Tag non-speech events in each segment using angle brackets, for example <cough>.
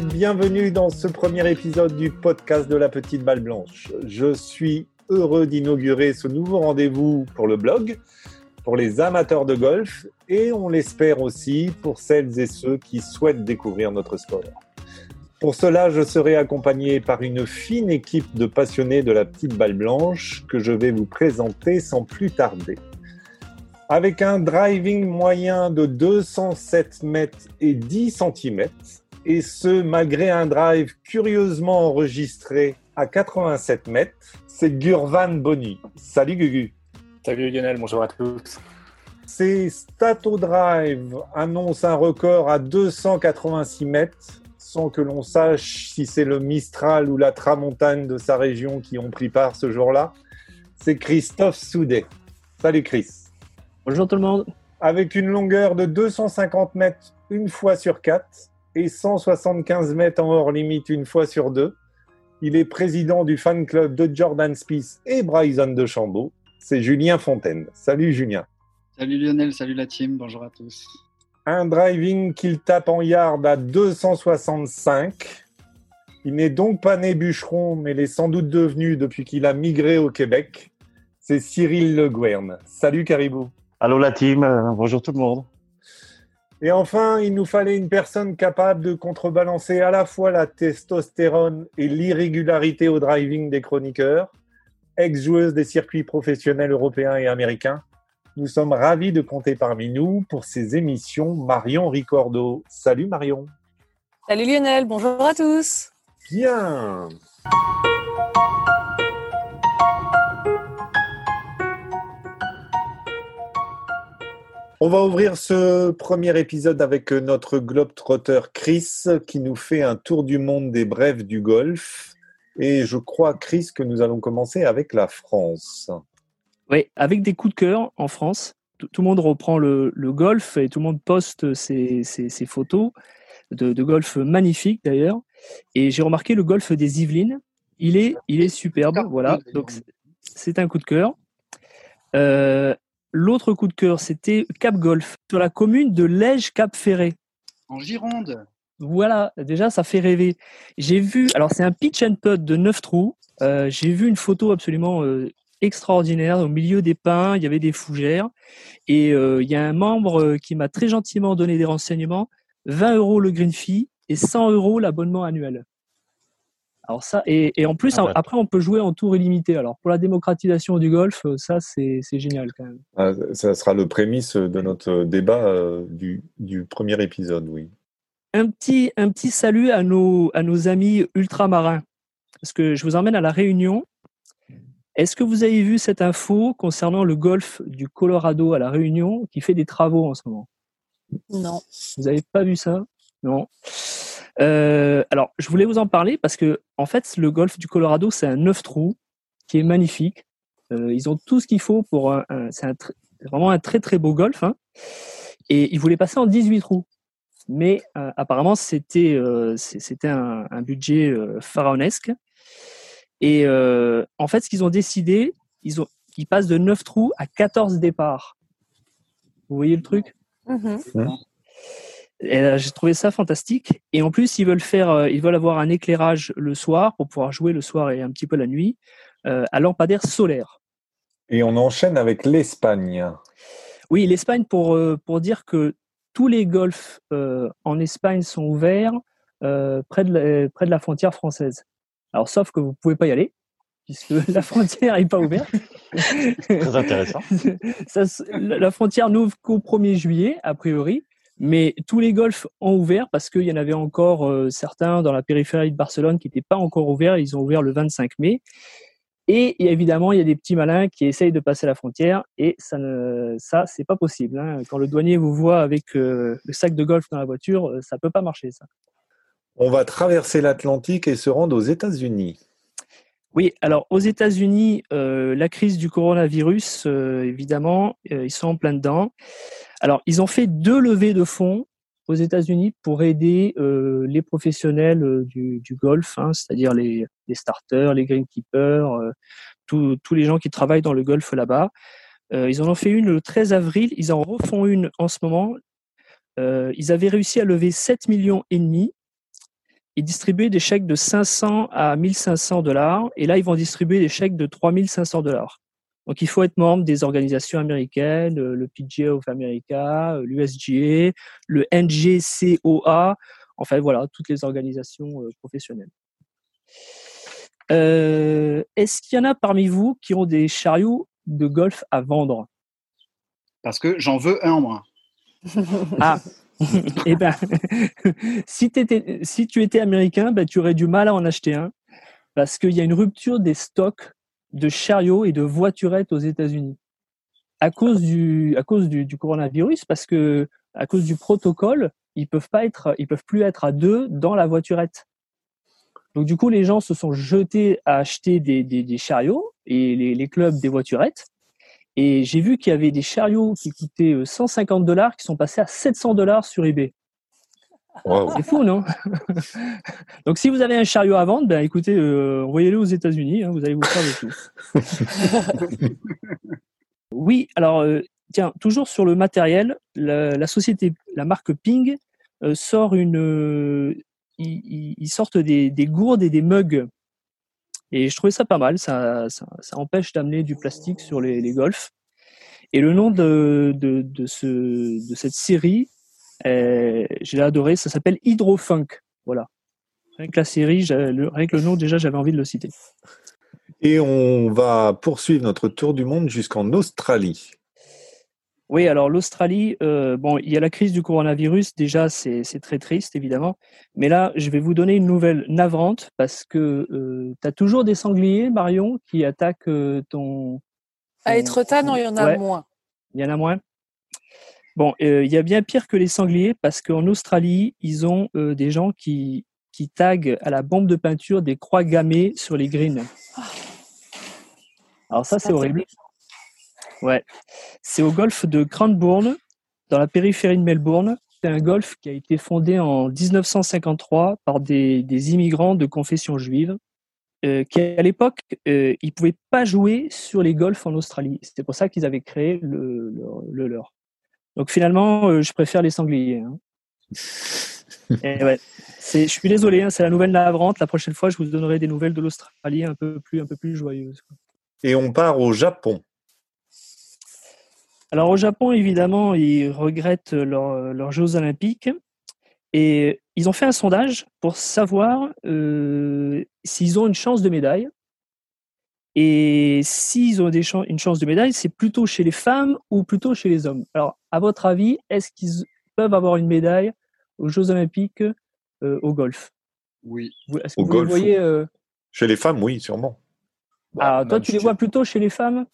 bienvenue dans ce premier épisode du podcast de la petite balle blanche. Je suis heureux d'inaugurer ce nouveau rendez-vous pour le blog, pour les amateurs de golf et on l'espère aussi pour celles et ceux qui souhaitent découvrir notre sport. Pour cela, je serai accompagné par une fine équipe de passionnés de la petite balle blanche que je vais vous présenter sans plus tarder. Avec un driving moyen de 207 mètres et 10 cm, et ce malgré un drive curieusement enregistré à 87 mètres, c'est Gurvan Boni. Salut Gugu. Salut Lionel, bonjour à tous. C'est Stato Drive annonce un record à 286 mètres sans que l'on sache si c'est le Mistral ou la Tramontagne de sa région qui ont pris part ce jour-là. C'est Christophe Soudet. Salut Chris. Bonjour tout le monde. Avec une longueur de 250 mètres une fois sur quatre et 175 mètres en hors limite une fois sur deux, il est président du fan club de Jordan Spieth et Bryson de Chambaud. C'est Julien Fontaine. Salut Julien. Salut Lionel, salut la team, bonjour à tous un driving qu'il tape en yard à 265. Il n'est donc pas né bûcheron, mais l'est sans doute devenu depuis qu'il a migré au Québec. C'est Cyril Le Guern. Salut Caribou. Allô la team, euh, bonjour tout le monde. Et enfin, il nous fallait une personne capable de contrebalancer à la fois la testostérone et l'irrégularité au driving des chroniqueurs, ex-joueuse des circuits professionnels européens et américains. Nous sommes ravis de compter parmi nous pour ces émissions Marion Ricordo. Salut Marion. Salut Lionel, bonjour à tous. Bien. On va ouvrir ce premier épisode avec notre globe-trotter Chris qui nous fait un tour du monde des brèves du golf. Et je crois, Chris, que nous allons commencer avec la France. Oui, avec des coups de cœur en France. Tout, le monde reprend le, golf et tout le monde poste ses, photos de, golf magnifiques d'ailleurs. Et j'ai remarqué le golf des Yvelines. Il est, il est superbe. Voilà. Donc c'est un coup de cœur. Euh, l'autre coup de cœur, c'était Cap Golf, sur la commune de Lège-Cap-Ferré. En Gironde. Voilà, déjà ça fait rêver. J'ai vu, alors c'est un pitch and putt de 9 trous. Euh, j'ai vu une photo absolument euh, extraordinaire. Au milieu des pins, il y avait des fougères. Et euh, il y a un membre qui m'a très gentiment donné des renseignements. 20 euros le green fee et 100 euros l'abonnement annuel. Alors ça, et, en plus, ah après, on peut jouer en tour illimité. Alors pour la démocratisation du golf, euh, ça, c'est génial quand même. Ah, ça sera le prémisse de notre débat du, du, premier épisode, oui. Un petit, un petit salut à nos, à nos amis ultramarins. Parce que je vous emmène à La Réunion est-ce que vous avez vu cette info concernant le golfe du Colorado à La Réunion qui fait des travaux en ce moment? Non. Vous n'avez pas vu ça? Non. Euh, alors, je voulais vous en parler parce que, en fait, le golfe du Colorado, c'est un 9 trous qui est magnifique. Euh, ils ont tout ce qu'il faut pour un. c'est vraiment un très très beau golf. Hein. et ils voulaient passer en 18 trous. Mais euh, apparemment, c'était c'était un, un, budget pharaonesque. Et euh, en fait, ce qu'ils ont décidé, ils, ont, ils passent de 9 trous à 14 départs. Vous voyez le truc? Mm-hmm. J'ai trouvé ça fantastique. Et en plus, ils veulent faire, euh, ils veulent avoir un éclairage le soir pour pouvoir jouer le soir et un petit peu la nuit euh, à lampadaire solaire. Et on enchaîne avec l'Espagne. Oui, l'Espagne pour pour dire que tous les golfs en Espagne sont ouverts près de près de la frontière française. Alors, sauf que vous pouvez pas y aller, puisque <laughs> la frontière n'est pas ouverte. Très intéressant. <laughs> la frontière n'ouvre qu'au 1er juillet, a priori. Mais tous les golfs ont ouvert parce qu'il y en avait encore euh, certains dans la périphérie de Barcelone qui n'étaient pas encore ouverts. Ils ont ouvert le 25 mai. Et, évidemment, il y a des petits malins qui essayent de passer la frontière et ça, ne, ça c'est pas possible. Hein. Quand le douanier vous voit avec euh, le sac de golf dans la voiture, euh, ça peut pas marcher, ça. On va traverser l'Atlantique et se rendre aux États-Unis. Oui, alors aux États-Unis, euh, la crise du coronavirus, euh, évidemment, euh, ils sont en plein dedans. Alors, ils ont fait deux levées de fonds aux États-Unis pour aider les professionnels du, golf, hein, c'est-à-dire les, starters, les greenkeepers, tous les gens qui travaillent dans le golf là-bas. ils en ont fait une le 13 avril, ils en refont une en ce moment. ils avaient réussi à lever 7 millions et demi ils distribuaient des chèques de 500 à 1500 dollars, et là, ils vont distribuer des chèques de 3500 dollars. Donc, il faut être membre des organisations américaines, euh, le PGA of America, euh, l'USGA, le NGCOA, enfin voilà, toutes les organisations euh, professionnelles. Euh, Est-ce qu'il y en a parmi vous qui ont des chariots de golf à vendre? Parce que j'en veux un, moi. Ah, <laughs> eh ben, <laughs> si, si tu étais américain, ben, tu aurais du mal à en acheter un parce qu'il y a une rupture des stocks de chariots et de voiturettes aux États-Unis à cause du à cause du, du coronavirus parce que à cause du protocole, ils peuvent pas être ils peuvent plus être à deux dans la voiturette. Donc du coup, les gens se sont jetés à acheter des, des, des chariots et les, les clubs des voiturettes. Et j'ai vu qu'il y avait des chariots qui coûtaient euh, 150 dollars qui sont passés à 700 dollars sur eBay. Wow. C'est fou, non? <laughs> Donc si vous avez un chariot à vendre, ben écoutez, euh, envoyez-le aux États-Unis, hein, vous allez vous faire de tout. <laughs> oui, alors euh, tiens, toujours sur le matériel, la, la société, la marque Ping euh, sort une, euh, ils, sortent des, des gourdes et des mugs. Et je trouvais ça pas mal, ça, ça, ça empêche d'amener du plastique sur les, les golfs. Et le nom de, de, de, ce, de cette série, j'ai adoré, ça s'appelle Hydrofunk. Voilà. Rien que la série, le- rien que le nom, déjà, j'avais envie de le citer. Et on va poursuivre notre tour du monde jusqu'en Australie. Oui, alors l'Australie, euh, bon, il y a la crise du coronavirus, déjà, c'est c'est très triste, évidemment. Mais là, je vais vous donner une nouvelle navrante parce que tu as toujours des sangliers, Marion, qui attaquent euh, ton. À Etretat, non, il y en a Ouais. moins. Il y en a moins. Bon, euh, il y a bien pire que les sangliers parce qu'en Australie, ils ont euh, des gens qui, qui taguent à la bombe de peinture des croix gammées sur les greens. Alors ça, c'est horrible. Ouais. C'est au golfe de Cranbourne, dans la périphérie de Melbourne. C'est un golfe qui a été fondé en 1953 par des, des immigrants de confession juive euh, qui, à l'époque, euh, ils pouvaient pas jouer sur les golfs en Australie. C'était pour ça qu'ils avaient créé le, le, le leur. Donc finalement, euh, je préfère les sangliers. hein. <laughs> Et ouais. C'est, je suis désolé, hein, c'est la nouvelle navrante. La prochaine fois, je vous donnerai des nouvelles de l'Australie un peu plus, un peu plus joyeuses. Et on part au Japon. Alors au Japon, évidemment, ils regrettent leur- leurs Jeux olympiques et ils ont fait un sondage pour savoir euh, s'ils ont une chance de médaille. Et s'ils ont des une chance de médaille, c'est plutôt chez les femmes ou plutôt chez les hommes. Alors, à votre avis, est-ce qu'ils peuvent avoir une médaille aux Jeux olympiques euh, au golf? Oui. Est-ce que Au vous les golf, voyez euh, Chez les femmes, oui, sûrement. ah, Toi, même tu les vois plutôt chez les femmes?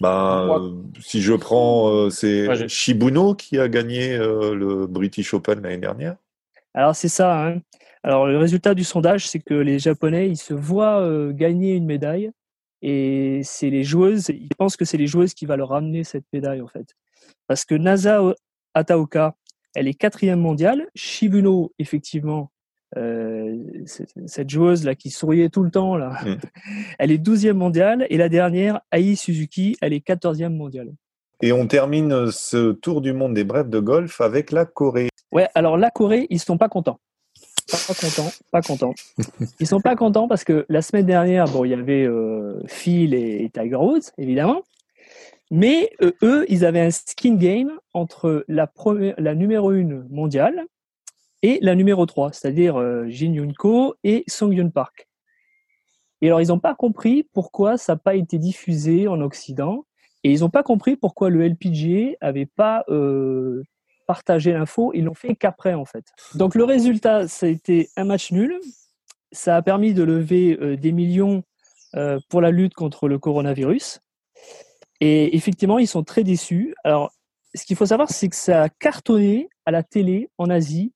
Ben, euh, si je prends, euh, c'est Shibuno qui a gagné euh, le British Open l'année dernière. Alors c'est ça. hein. Alors le résultat du sondage, c'est que les Japonais, ils se voient euh, gagner une médaille et c'est les joueuses, ils pensent que c'est les joueuses qui va leur ramener cette médaille en fait. Parce que Nasa Ataoka, elle est quatrième mondiale. Shibuno, effectivement, euh, cette joueuse là qui souriait tout le temps là, Mm. <laughs> elle est douzième mondiale et la dernière, Ai Suzuki, elle est quatorzième mondiale. Et on termine ce tour du monde des brefs de golf avec la Corée. Ouais, alors la Corée, ils sont pas contents. Pas contents, pas contents. Ils sont pas contents parce que la semaine dernière, bon, il y avait euh, Phil et, Tiger Woods, évidemment. Mais euh, eux, ils avaient un skin game entre la, première, la numéro 1 mondiale et la numéro 3, c'est-à-dire euh, Jin Yoon Ko et Song Yun Park. Et alors, ils n'ont pas compris pourquoi ça n'a pas été diffusé en Occident. Et ils n'ont pas compris pourquoi le LPGA avait pas euh, partagé l'info. Ils l'ont fait qu'après, en fait. Donc, le résultat, ça a été un match nul. Ça a permis de lever euh, des millions euh, pour la lutte contre le coronavirus. Et effectivement, ils sont très déçus. Alors, ce qu'il faut savoir, c'est que ça a cartonné à la télé en Asie,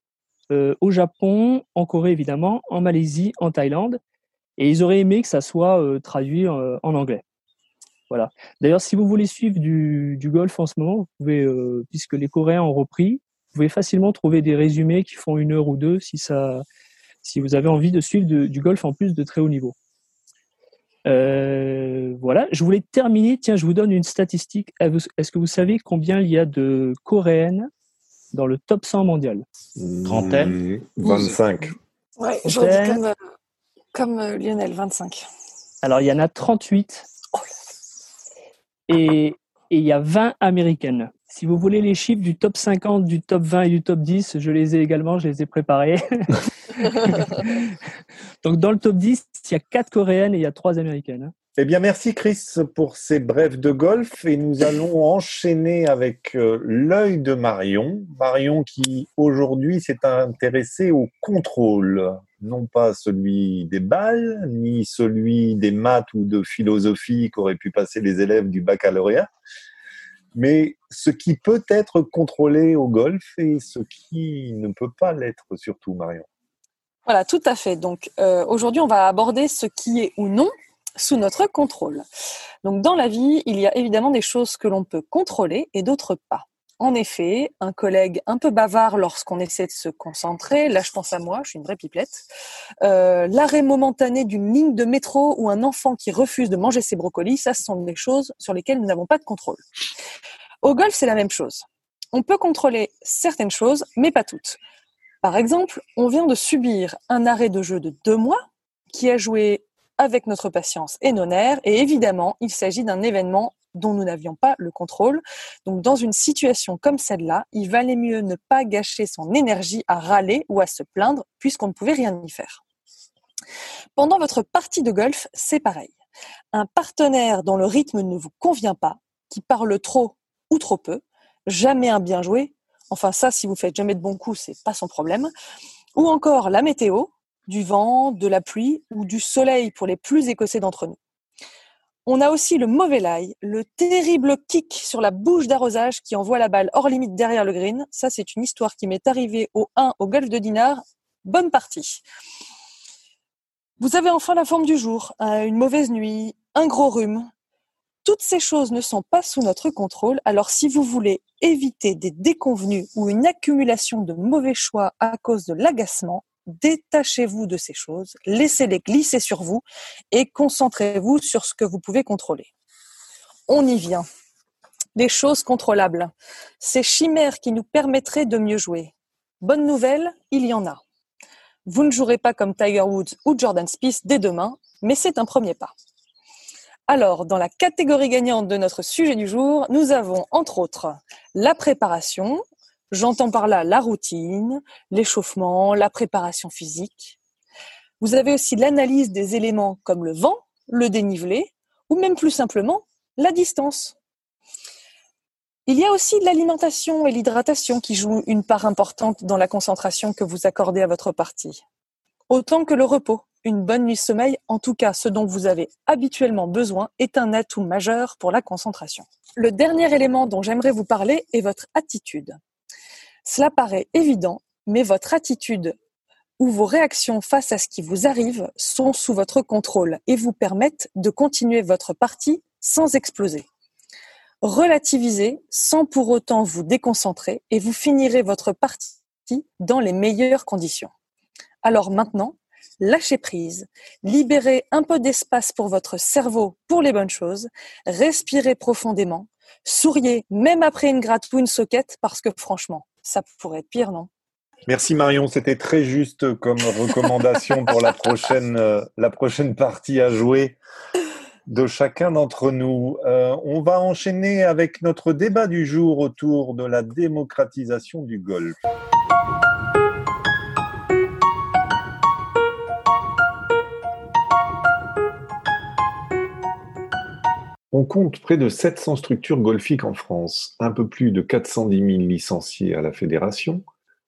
euh, au Japon, en Corée évidemment, en Malaisie, en Thaïlande. Et ils auraient aimé que ça soit traduit en anglais. Voilà. D'ailleurs, si vous voulez suivre du, du golf en ce moment, vous pouvez, euh, puisque les Coréens ont repris, vous pouvez facilement trouver des résumés qui font une heure ou deux si ça, si vous avez envie de suivre de- du golf en plus de très haut niveau. Euh, voilà. Je voulais terminer. Tiens, je vous donne une statistique. Est-ce que vous savez combien il y a de Coréennes dans le top 100 mondial? Trentaine. Mmh, 25. Ouais, je Fontaine. redis comme, euh, comme Lionel, 25. Alors, il y en a 38 Oh et il y a 20 américaines. Si vous voulez les chiffres du top 50, du top 20 et du top 10, je les ai également, je les ai préparés. <laughs> <laughs> Donc, dans le top 10, il y a 4 coréennes et il y a 3 américaines. Eh bien, merci Chris pour ces brèves de golf et nous allons enchaîner avec euh, l'œil de Marion. Marion qui aujourd'hui s'est intéressée au contrôle, non pas celui des balles, ni celui des maths ou de philosophie qu'auraient pu passer les élèves du baccalauréat, mais ce qui peut être contrôlé au golf et ce qui ne peut pas l'être surtout, Marion. Voilà, tout à fait. Donc euh, aujourd'hui, on va aborder ce qui est ou non sous notre contrôle. Donc dans la vie, il y a évidemment des choses que l'on peut contrôler et d'autres pas. En effet, un collègue un peu bavard lorsqu'on essaie de se concentrer, là je pense à moi, je suis une vraie pipelette, euh, l'arrêt momentané d'une ligne de métro ou un enfant qui refuse de manger ses brocolis, ça ce sont des choses sur lesquelles nous n'avons pas de contrôle. Au golf, c'est la même chose. On peut contrôler certaines choses, mais pas toutes. Par exemple, on vient de subir un arrêt de jeu de deux mois qui a joué avec notre patience et nos nerfs, et évidemment, il s'agit d'un événement dont nous n'avions pas le contrôle. Donc, dans une situation comme celle-là, il valait mieux ne pas gâcher son énergie à râler ou à se plaindre, puisqu'on ne pouvait rien y faire. Pendant votre partie de golf, c'est pareil. Un partenaire dont le rythme ne vous convient pas, qui parle trop ou trop peu, jamais un bien joué, enfin ça, si vous faites jamais de bons coups, c'est pas son problème, ou encore la météo, du vent, de la pluie ou du soleil pour les plus écossais d'entre nous. On a aussi le mauvais lie, le terrible kick sur la bouche d'arrosage qui envoie la balle hors limite derrière le green. Ça, c'est une histoire qui m'est arrivée au 1 au golf de Dinard. Bonne partie. Vous avez enfin la forme du jour, euh, une mauvaise nuit, un gros rhume. Toutes ces choses ne sont pas sous notre contrôle, alors si vous voulez éviter des déconvenus ou une accumulation de mauvais choix à cause de l'agacement, détachez-vous de ces choses, laissez-les glisser sur vous et concentrez-vous sur ce que vous pouvez contrôler. On y vient. Les choses contrôlables. Ces chimères qui nous permettraient de mieux jouer. Bonne nouvelle, il y en a. Vous ne jouerez pas comme Tiger Woods ou Jordan Spieth dès demain, mais c'est un premier pas. Alors, dans la catégorie gagnante de notre sujet du jour, nous avons entre autres la préparation, J'entends par là la routine, l'échauffement, la préparation physique. Vous avez aussi l'analyse des éléments comme le vent, le dénivelé, ou même plus simplement la distance. Il y a aussi l'alimentation et l'hydratation qui jouent une part importante dans la concentration que vous accordez à votre partie. Autant que le repos. Une bonne nuit de sommeil, en tout cas ce dont vous avez habituellement besoin, est un atout majeur pour la concentration. Le dernier élément dont j'aimerais vous parler est votre attitude. Cela paraît évident, mais votre attitude ou vos réactions face à ce qui vous arrive sont sous votre contrôle et vous permettent de continuer votre partie sans exploser. Relativisez sans pour autant vous déconcentrer et vous finirez votre partie dans les meilleures conditions. Alors maintenant, lâchez prise, libérez un peu d'espace pour votre cerveau pour les bonnes choses, respirez profondément, souriez même après une gratte ou une soquette parce que franchement, ça pourrait être pire, non? Merci Marion, c'était très juste comme recommandation pour la prochaine, euh, partie à jouer de chacun d'entre nous. Euh, on va enchaîner avec notre débat du jour autour de la démocratisation du golf. On compte près de 700 structures golfiques en France, un peu plus de 410 000 licenciés à la fédération,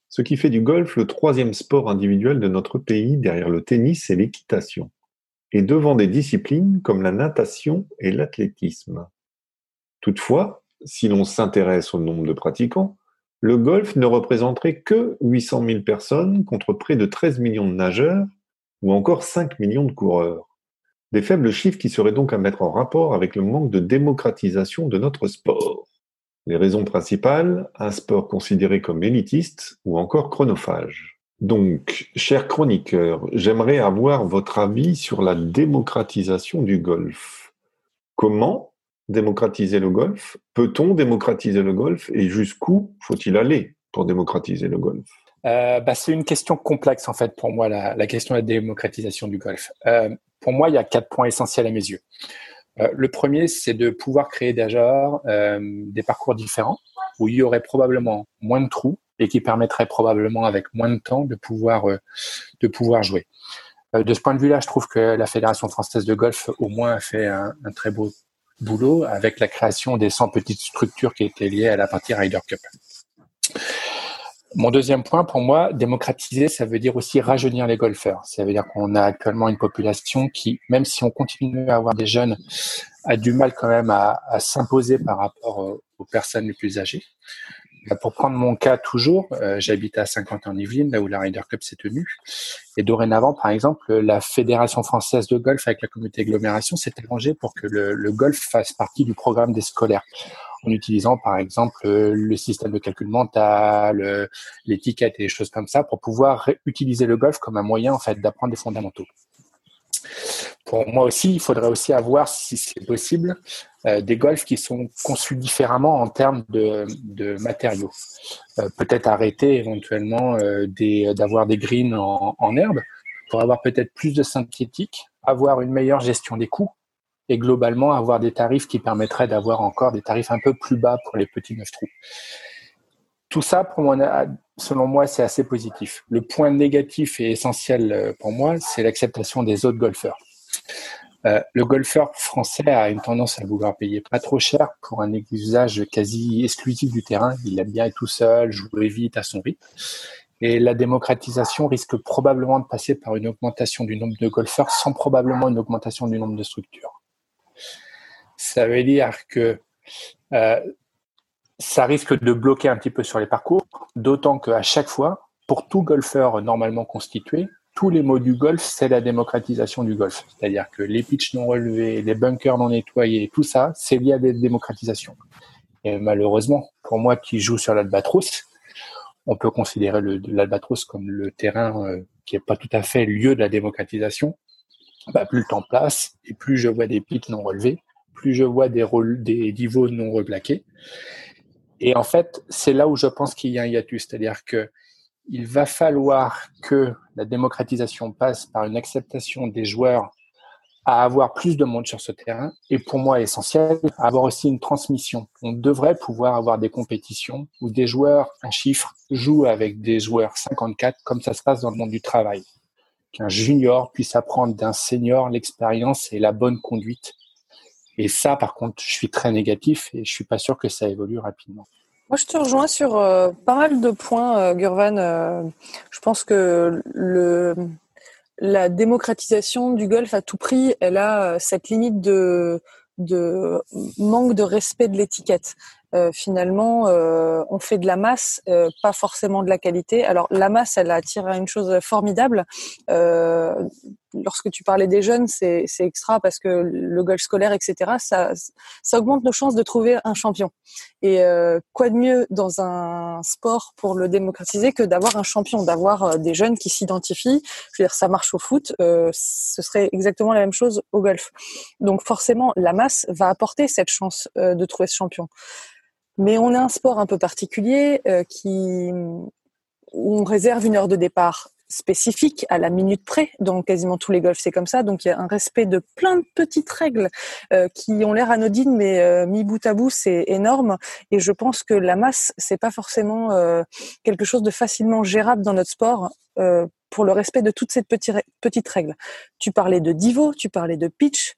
ce qui fait du golf le troisième sport individuel de notre pays derrière le tennis et l'équitation, et devant des disciplines comme la natation et l'athlétisme. Toutefois, si l'on s'intéresse au nombre de pratiquants, le golf ne représenterait que 800 000 personnes contre près de 13 millions de nageurs ou encore 5 millions de coureurs. Des faibles chiffres qui seraient donc à mettre en rapport avec le manque de démocratisation de notre sport. Les raisons principales, un sport considéré comme élitiste ou encore chronophage. Donc, chers chroniqueurs, j'aimerais avoir votre avis sur la démocratisation du golf. Comment démocratiser le golf? Peut-on démocratiser le golf Et jusqu'où faut-il aller pour démocratiser le golf? Euh, bah, C'est une question complexe en fait pour moi, la, la question de la démocratisation du golf. Euh, pour moi, il y a quatre points essentiels à mes yeux. Euh, le premier, c'est de pouvoir créer déjà euh, des parcours différents où il y aurait probablement moins de trous et qui permettraient probablement avec moins de temps de pouvoir euh, de pouvoir jouer. De ce point de vue-là, je trouve que la Fédération française de golf au moins a fait un, un très beau boulot avec la création des 100 petites structures qui étaient liées à la partie Ryder Cup. Mon deuxième point, pour moi, démocratiser, ça veut dire aussi rajeunir les golfeurs. Ça veut dire qu'on a actuellement une population qui, même si on continue à avoir des jeunes, a du mal quand même à, s'imposer par rapport aux personnes les plus âgées. Bah, pour prendre mon cas toujours, euh, j'habite à 50 en Yvelines, là où la Ryder Cup s'est tenue. Et dorénavant, par exemple, la Fédération française de golf avec la communauté agglomération s'est arrangée pour que le, golf fasse partie du programme des scolaires, en utilisant par exemple le système de calcul mental, l'étiquette et des choses comme ça, pour pouvoir utiliser le golf comme un moyen en fait d'apprendre des fondamentaux. Pour moi aussi, il faudrait aussi avoir, si c'est possible, euh, des golfs qui sont conçus différemment en termes de, matériaux. Euh, peut-être arrêter éventuellement euh, d'avoir des, des greens en, en, herbe pour avoir peut-être plus de synthétique, avoir une meilleure gestion des coûts et globalement avoir des tarifs qui permettraient d'avoir encore des tarifs un peu plus bas pour les petits neuf trous. Tout ça, selon moi, c'est assez positif. Le point négatif et essentiel euh, pour moi, c'est l'acceptation des autres golfeurs. Euh, le golfeur français a une tendance à vouloir payer pas trop cher pour un usage quasi exclusif du terrain. Il aime bien être tout seul, jouer vite à son rythme. Et la démocratisation risque probablement de passer par une augmentation du nombre de golfeurs sans probablement une augmentation du nombre de structures. Ça veut dire que euh, ça risque de bloquer un petit peu sur les parcours, d'autant qu'à chaque fois, pour tout golfeur normalement constitué, tous les mots du golf, c'est la démocratisation du golf. C'est-à-dire que les pitchs non relevés, les bunkers non nettoyés, tout ça, c'est lié à des démocratisations. Et malheureusement, pour moi qui joue sur l'Albatros, on peut considérer l'Albatros comme le terrain euh, qui n'est pas tout à fait lieu de la démocratisation. Bah, plus le temps passe et plus je vois des pitchs non relevés, plus je vois des, rôles, des divots non replaqués. Et en fait, c'est là où je pense qu'il y a un hiatus, c'est-à-dire que il va falloir que la démocratisation passe par une acceptation des joueurs à avoir plus de monde sur ce terrain et pour moi essentiel, avoir aussi une transmission. On devrait pouvoir avoir des compétitions où des joueurs, un chiffre, jouent avec des joueurs 54 comme ça se passe dans le monde du travail. Qu'un junior puisse apprendre d'un senior l'expérience et la bonne conduite. Et ça, par contre, je suis très négatif et je suis pas sûr que ça évolue rapidement. Moi, je te rejoins sur euh, pas mal de points, euh, Gurvan. Euh, je pense que la démocratisation du golf à tout prix, elle a cette limite de, de manque de respect de l'étiquette. Finalement, on fait de la masse, pas forcément de la qualité. Alors la masse, elle attire à une chose formidable. Lorsque tu parlais des jeunes, c'est extra parce que le golf scolaire, etc., ça, ça augmente nos chances de trouver un champion. Et quoi de mieux dans un sport pour le démocratiser que d'avoir un champion, d'avoir des jeunes qui s'identifient? Je veux dire, ça marche au foot, ce serait exactement la même chose au golf. Donc forcément, la masse va apporter cette chance de trouver ce champion. Mais on a un sport un peu particulier euh, qui où on réserve une heure de départ spécifique à la minute près. Donc quasiment tous les golfs c'est comme ça. Donc il y a un respect de plein de petites règles euh, qui ont l'air anodines, mais euh, mis bout à bout c'est énorme. Et je pense que la masse c'est pas forcément euh, quelque chose de facilement gérable dans notre sport. Euh, pour le respect de toutes ces petites, petites règles. Tu parlais de divo, tu parlais de pitch,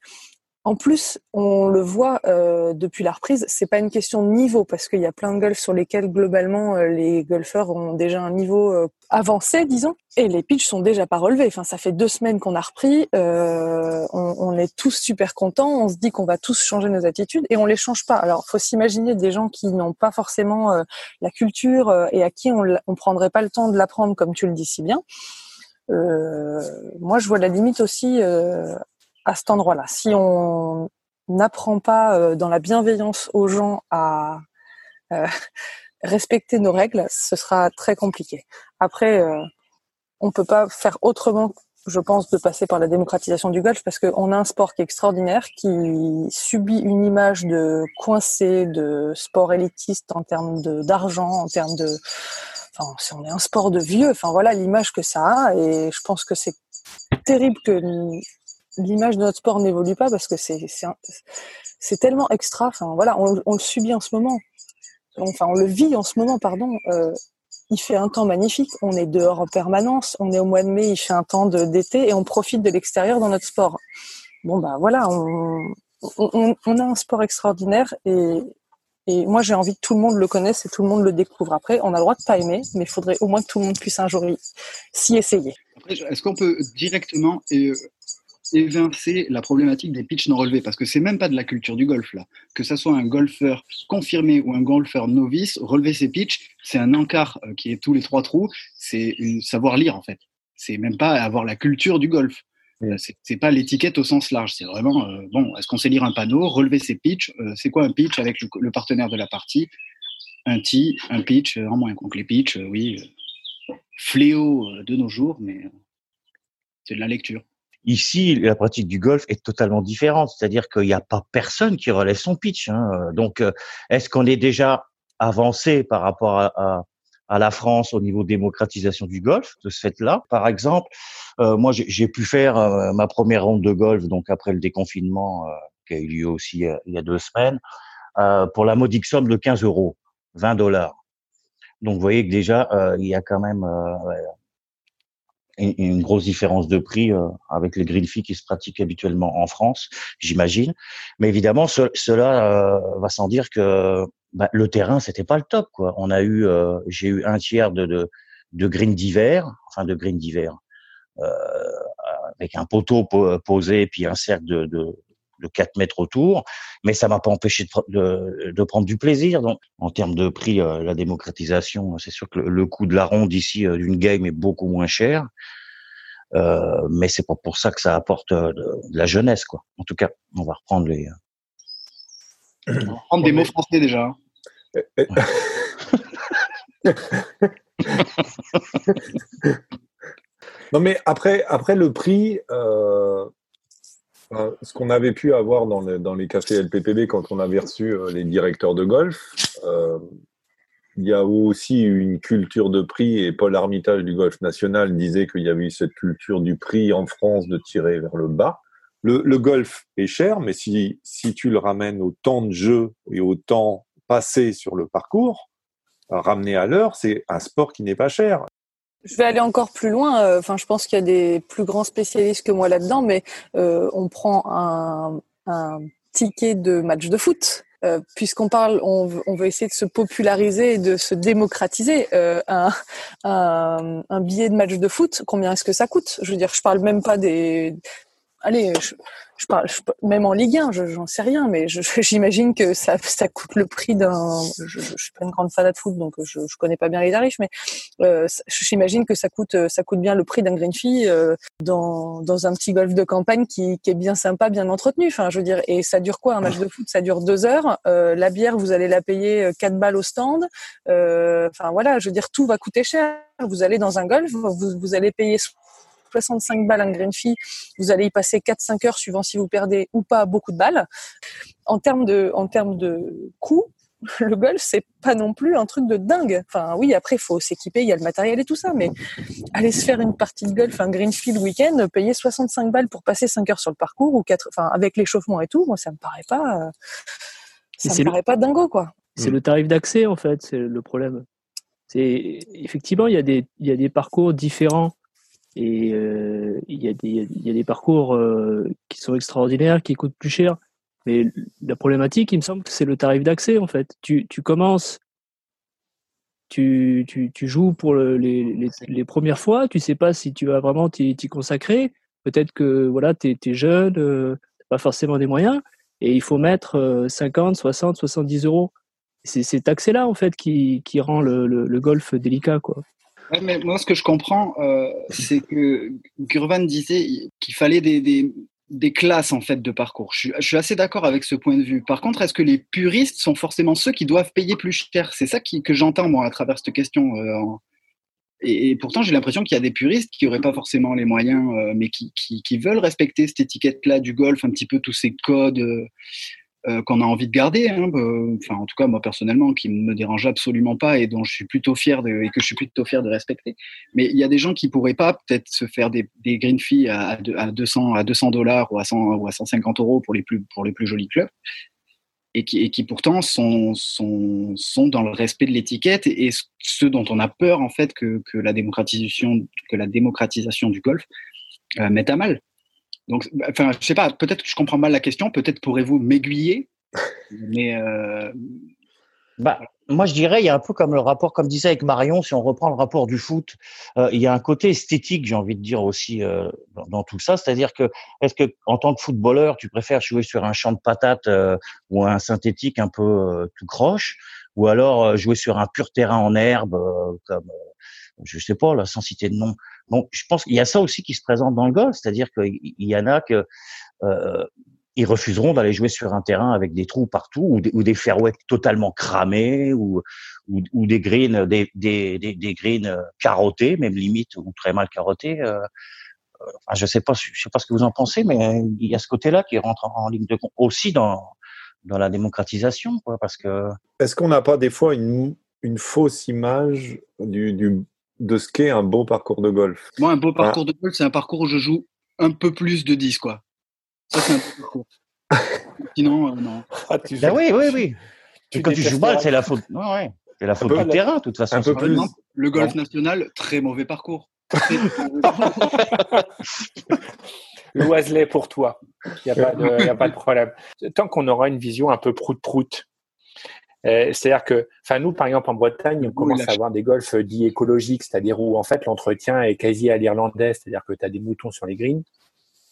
en plus, on le voit euh, depuis la reprise, c'est pas une question de niveau parce qu'il y a plein de golfs sur lesquels globalement euh, les golfeurs ont déjà un niveau euh, avancé, disons, et les pitchs sont déjà pas relevés. Enfin, ça fait deux semaines qu'on a repris, on, on, est tous super contents, on se dit qu'on va tous changer nos attitudes et on les change pas. Alors, faut s'imaginer des gens qui n'ont pas forcément la culture et à qui on, on prendrait pas le temps de l'apprendre, comme tu le dis si bien. Euh, moi, je vois la limite aussi euh, à cet endroit-là. Si on n'apprend pas euh, dans la bienveillance aux gens à euh, <laughs> respecter nos règles, ce sera très compliqué. Après, euh, on peut pas faire autrement, je pense, de passer par la démocratisation du golf parce qu'on a un sport qui est extraordinaire, qui subit une image de coincé, de sport élitiste en termes d'argent, en termes de enfin, c'est- on est un sport de vieux. Enfin voilà l'image que ça a, et je pense que c'est terrible que l'image de notre sport n'évolue pas parce que c'est tellement extra. Voilà, on, le subit en ce moment. Enfin, on le vit en ce moment, pardon. Euh, il fait un temps magnifique. On est dehors en permanence. On est au mois de mai. Il fait un temps d'été et on profite de l'extérieur dans notre sport. Bon ben voilà, on, a un sport extraordinaire et, et moi j'ai envie que tout le monde le connaisse et tout le monde le découvre. Après, on a le droit de pas aimer, mais il faudrait au moins que tout le monde puisse un jour s'y essayer. Est-ce qu'on peut directement euh, évincer la problématique des pitchs non relevés Parce que c'est même pas de la culture du golf là. Que ça soit un golfeur confirmé ou un golfeur novice, relever ses pitchs, c'est un encart euh, qui est tous les trois trous. C'est savoir lire en fait. C'est même pas avoir la culture du golf. Euh, C'est pas l'étiquette au sens large. C'est vraiment euh, bon. Est-ce qu'on sait lire un panneau, relever ses pitchs euh, C'est quoi un pitch avec le, partenaire de la partie? Un tee, un pitch en moins. Donc les pitchs, euh, oui, fléau de nos jours, mais c'est de la lecture. Ici, la pratique du golf est totalement différente, c'est-à-dire qu'il n'y a pas personne qui relève son pitch. hein. Donc, euh, est-ce qu'on est déjà avancé par rapport à, à- à la France au niveau démocratisation du golf de ce fait-là? Par exemple, euh, moi, j'ai pu faire euh, ma première ronde de golf, donc après le déconfinement euh, qui a eu lieu aussi euh, il y a deux semaines, pour la modique somme de 15 euros, 20 dollars. Donc, vous voyez que déjà, il y a quand même une, grosse différence de prix euh, avec les green fees qui se pratiquent habituellement en France, j'imagine. Mais évidemment, ce- cela euh, va sans dire que bah, le terrain, c'était pas le top. Quoi. On a eu, euh, j'ai eu un tiers de, de, de green d'hiver, enfin de green d'hiver, euh, avec un poteau po- posé puis un cercle de, de, de 4 mètres autour, mais ça m'a pas empêché de, pre- de, de prendre du plaisir. Donc, en termes de prix, euh, la démocratisation, c'est sûr que le, le coût de la ronde ici euh, d'une game est beaucoup moins cher. Euh, mais c'est pas pour ça que ça apporte euh, de, de la jeunesse, quoi. En tout cas, on va reprendre les. euh, On va prendre des mots français déjà. hein. <laughs> <laughs> Non, mais après, après le prix, euh, ce qu'on avait pu avoir dans, le- dans les cafés LPPB quand on avait reçu euh, les directeurs de golf, euh, il y a aussi une culture de prix et Paul Armitage du Golf National disait qu'il y avait eu cette culture du prix en France de tirer vers le bas. Le, le golf est cher, mais si, si tu le ramènes au temps de jeu et au temps passé sur le parcours, euh, ramené à l'heure, c'est un sport qui n'est pas cher. Je vais aller encore plus loin. euh, Enfin, je pense qu'il y a des plus grands spécialistes que moi là-dedans, mais euh, on prend un, un ticket de match de foot. Euh, Puisqu'on parle, on, on veut essayer de se populariser et de se démocratiser. Euh, un, un, un billet de match de foot, combien est-ce que ça coûte? Je veux dire, je parle même pas des. Allez, je, parle même en Ligue 1, je- j'en sais rien, mais <laughs> j'imagine que ça, ça coûte le prix d'un. Je, je suis pas une grande fan de foot, donc je, je connais pas bien les tarifs, mais euh, j'imagine que ça coûte, ça coûte bien le prix d'un green fee euh, dans, dans un petit golf de campagne qui, qui est bien sympa, bien entretenu. Enfin, je veux dire, et ça dure quoi un match de foot? Ça dure deux heures. Euh, la bière, vous allez la payer euh, quatre balles au stand. Euh, Enfin voilà, je veux dire, tout va coûter cher. Vous allez dans un golf, vous, vous allez payer 65 balles un green fee. Vous allez y passer 4-5 heures suivant si vous perdez ou pas beaucoup de balles. En termes de, en termes de coût, <laughs> le golf, c'est pas non plus un truc de dingue. Enfin, oui, après, il faut s'équiper, il y a le matériel et tout ça, mais aller se faire une partie de golf, un greenfield week-end, payer 65 balles pour passer 5 heures sur le parcours ou 4, enfin, avec l'échauffement et tout, moi, ça me paraît pas, euh, ça me le- paraît pas dingo, quoi. C'est le tarif d'accès, en fait, c'est le problème. C'est effectivement, il y a des, il y a des parcours différents et euh, il y a des, parcours euh, qui sont extraordinaires, qui coûtent plus cher. Mais la problématique, il me semble c'est le tarif d'accès, en fait. Tu, commences, tu, joues pour le- les, premières fois, tu sais pas si tu vas vraiment t'y consacrer. Peut-être que voilà, tu es, jeune, euh, pas forcément des moyens, et il faut mettre euh, 50, 60, 70 euros. C'est cet accès-là, en fait, qui, rend le, le golf délicat, quoi. Mais moi, ce que je comprends, euh, c'est que Gurvan disait qu'il fallait des, classes en fait de parcours. Je suis, assez d'accord avec ce point de vue. Par contre, est-ce que les puristes sont forcément ceux qui doivent payer plus cher? C'est ça qui, que j'entends moi à travers cette question. euh, et, pourtant, j'ai l'impression qu'il y a des puristes qui n'auraient pas forcément les moyens, euh, mais qui veulent respecter cette étiquette-là du golf, un petit peu tous ces codes. Euh, qu'on a envie de garder. Hein, euh, enfin, en tout cas, moi personnellement, qui ne me dérange absolument pas et dont je suis plutôt fier de, et que je suis plutôt fier de respecter. Mais il y a des gens qui pourraient pas peut-être se faire des, des green fees à, à 200 à 200 dollars ou à 100 ou à 150 euros pour les plus pour les plus jolis clubs. Et qui, et qui pourtant sont, sont, sont dans le respect de l'étiquette et, ceux dont on a peur en fait que, que la démocratisation que la démocratisation du golf euh, mette à mal. Donc, bah, enfin, je sais pas, peut-être que je comprends mal la question, peut-être pourrez-vous m'aiguiller, <laughs> mais. Euh, bah, moi, je dirais, il y a un peu comme le rapport, comme disait avec Marion, si on reprend le rapport du foot, euh, il y a un côté esthétique, j'ai envie de dire aussi euh, dans, tout ça. C'est-à-dire que, est-ce que en tant que footballeur, tu préfères jouer sur un champ de patates ou un synthétique un peu tout croche, ou alors jouer sur un pur terrain en herbe, comme je sais pas, la sans citer de nom. Bon, je pense qu'il y a ça aussi qui se présente dans le golf, c'est-à-dire qu'il y en a que euh, ils refuseront d'aller jouer sur un terrain avec des trous partout ou des, ou fairways totalement cramés ou, ou, des greens des, des, des, greens euh, carottés, même limite ou très mal carottés. Euh, euh, je sais pas, je sais pas ce que vous en pensez, mais il y a ce côté-là qui rentre en, ligne de compte aussi dans dans la démocratisation, quoi, parce que. Est-ce qu'on n'a pas des fois une une fausse image du, du de ce qu'est un beau parcours de golf. Moi, un beau parcours de golf, c'est un parcours où je joue un peu plus de 10, quoi. Ça, c'est un beau parcours. <laughs> Sinon, euh, non. Ah, ben oui, oui, oui. quand tu joues mal, c'est la faute. ouais. C'est la faute du terrain, de toute façon. Un peu plus. le golf national, très mauvais parcours. <laughs> L'oiselet pour toi. Il n'y a, a, pas de problème. Tant qu'on aura une vision un peu prout-prout euh, c'est-à-dire que, enfin, nous, par exemple, en Bretagne, on commence à avoir des golfs dits écologiques, c'est-à-dire où, en fait, l'entretien est quasi à l'irlandais, c'est-à-dire que tu as des moutons sur les greens,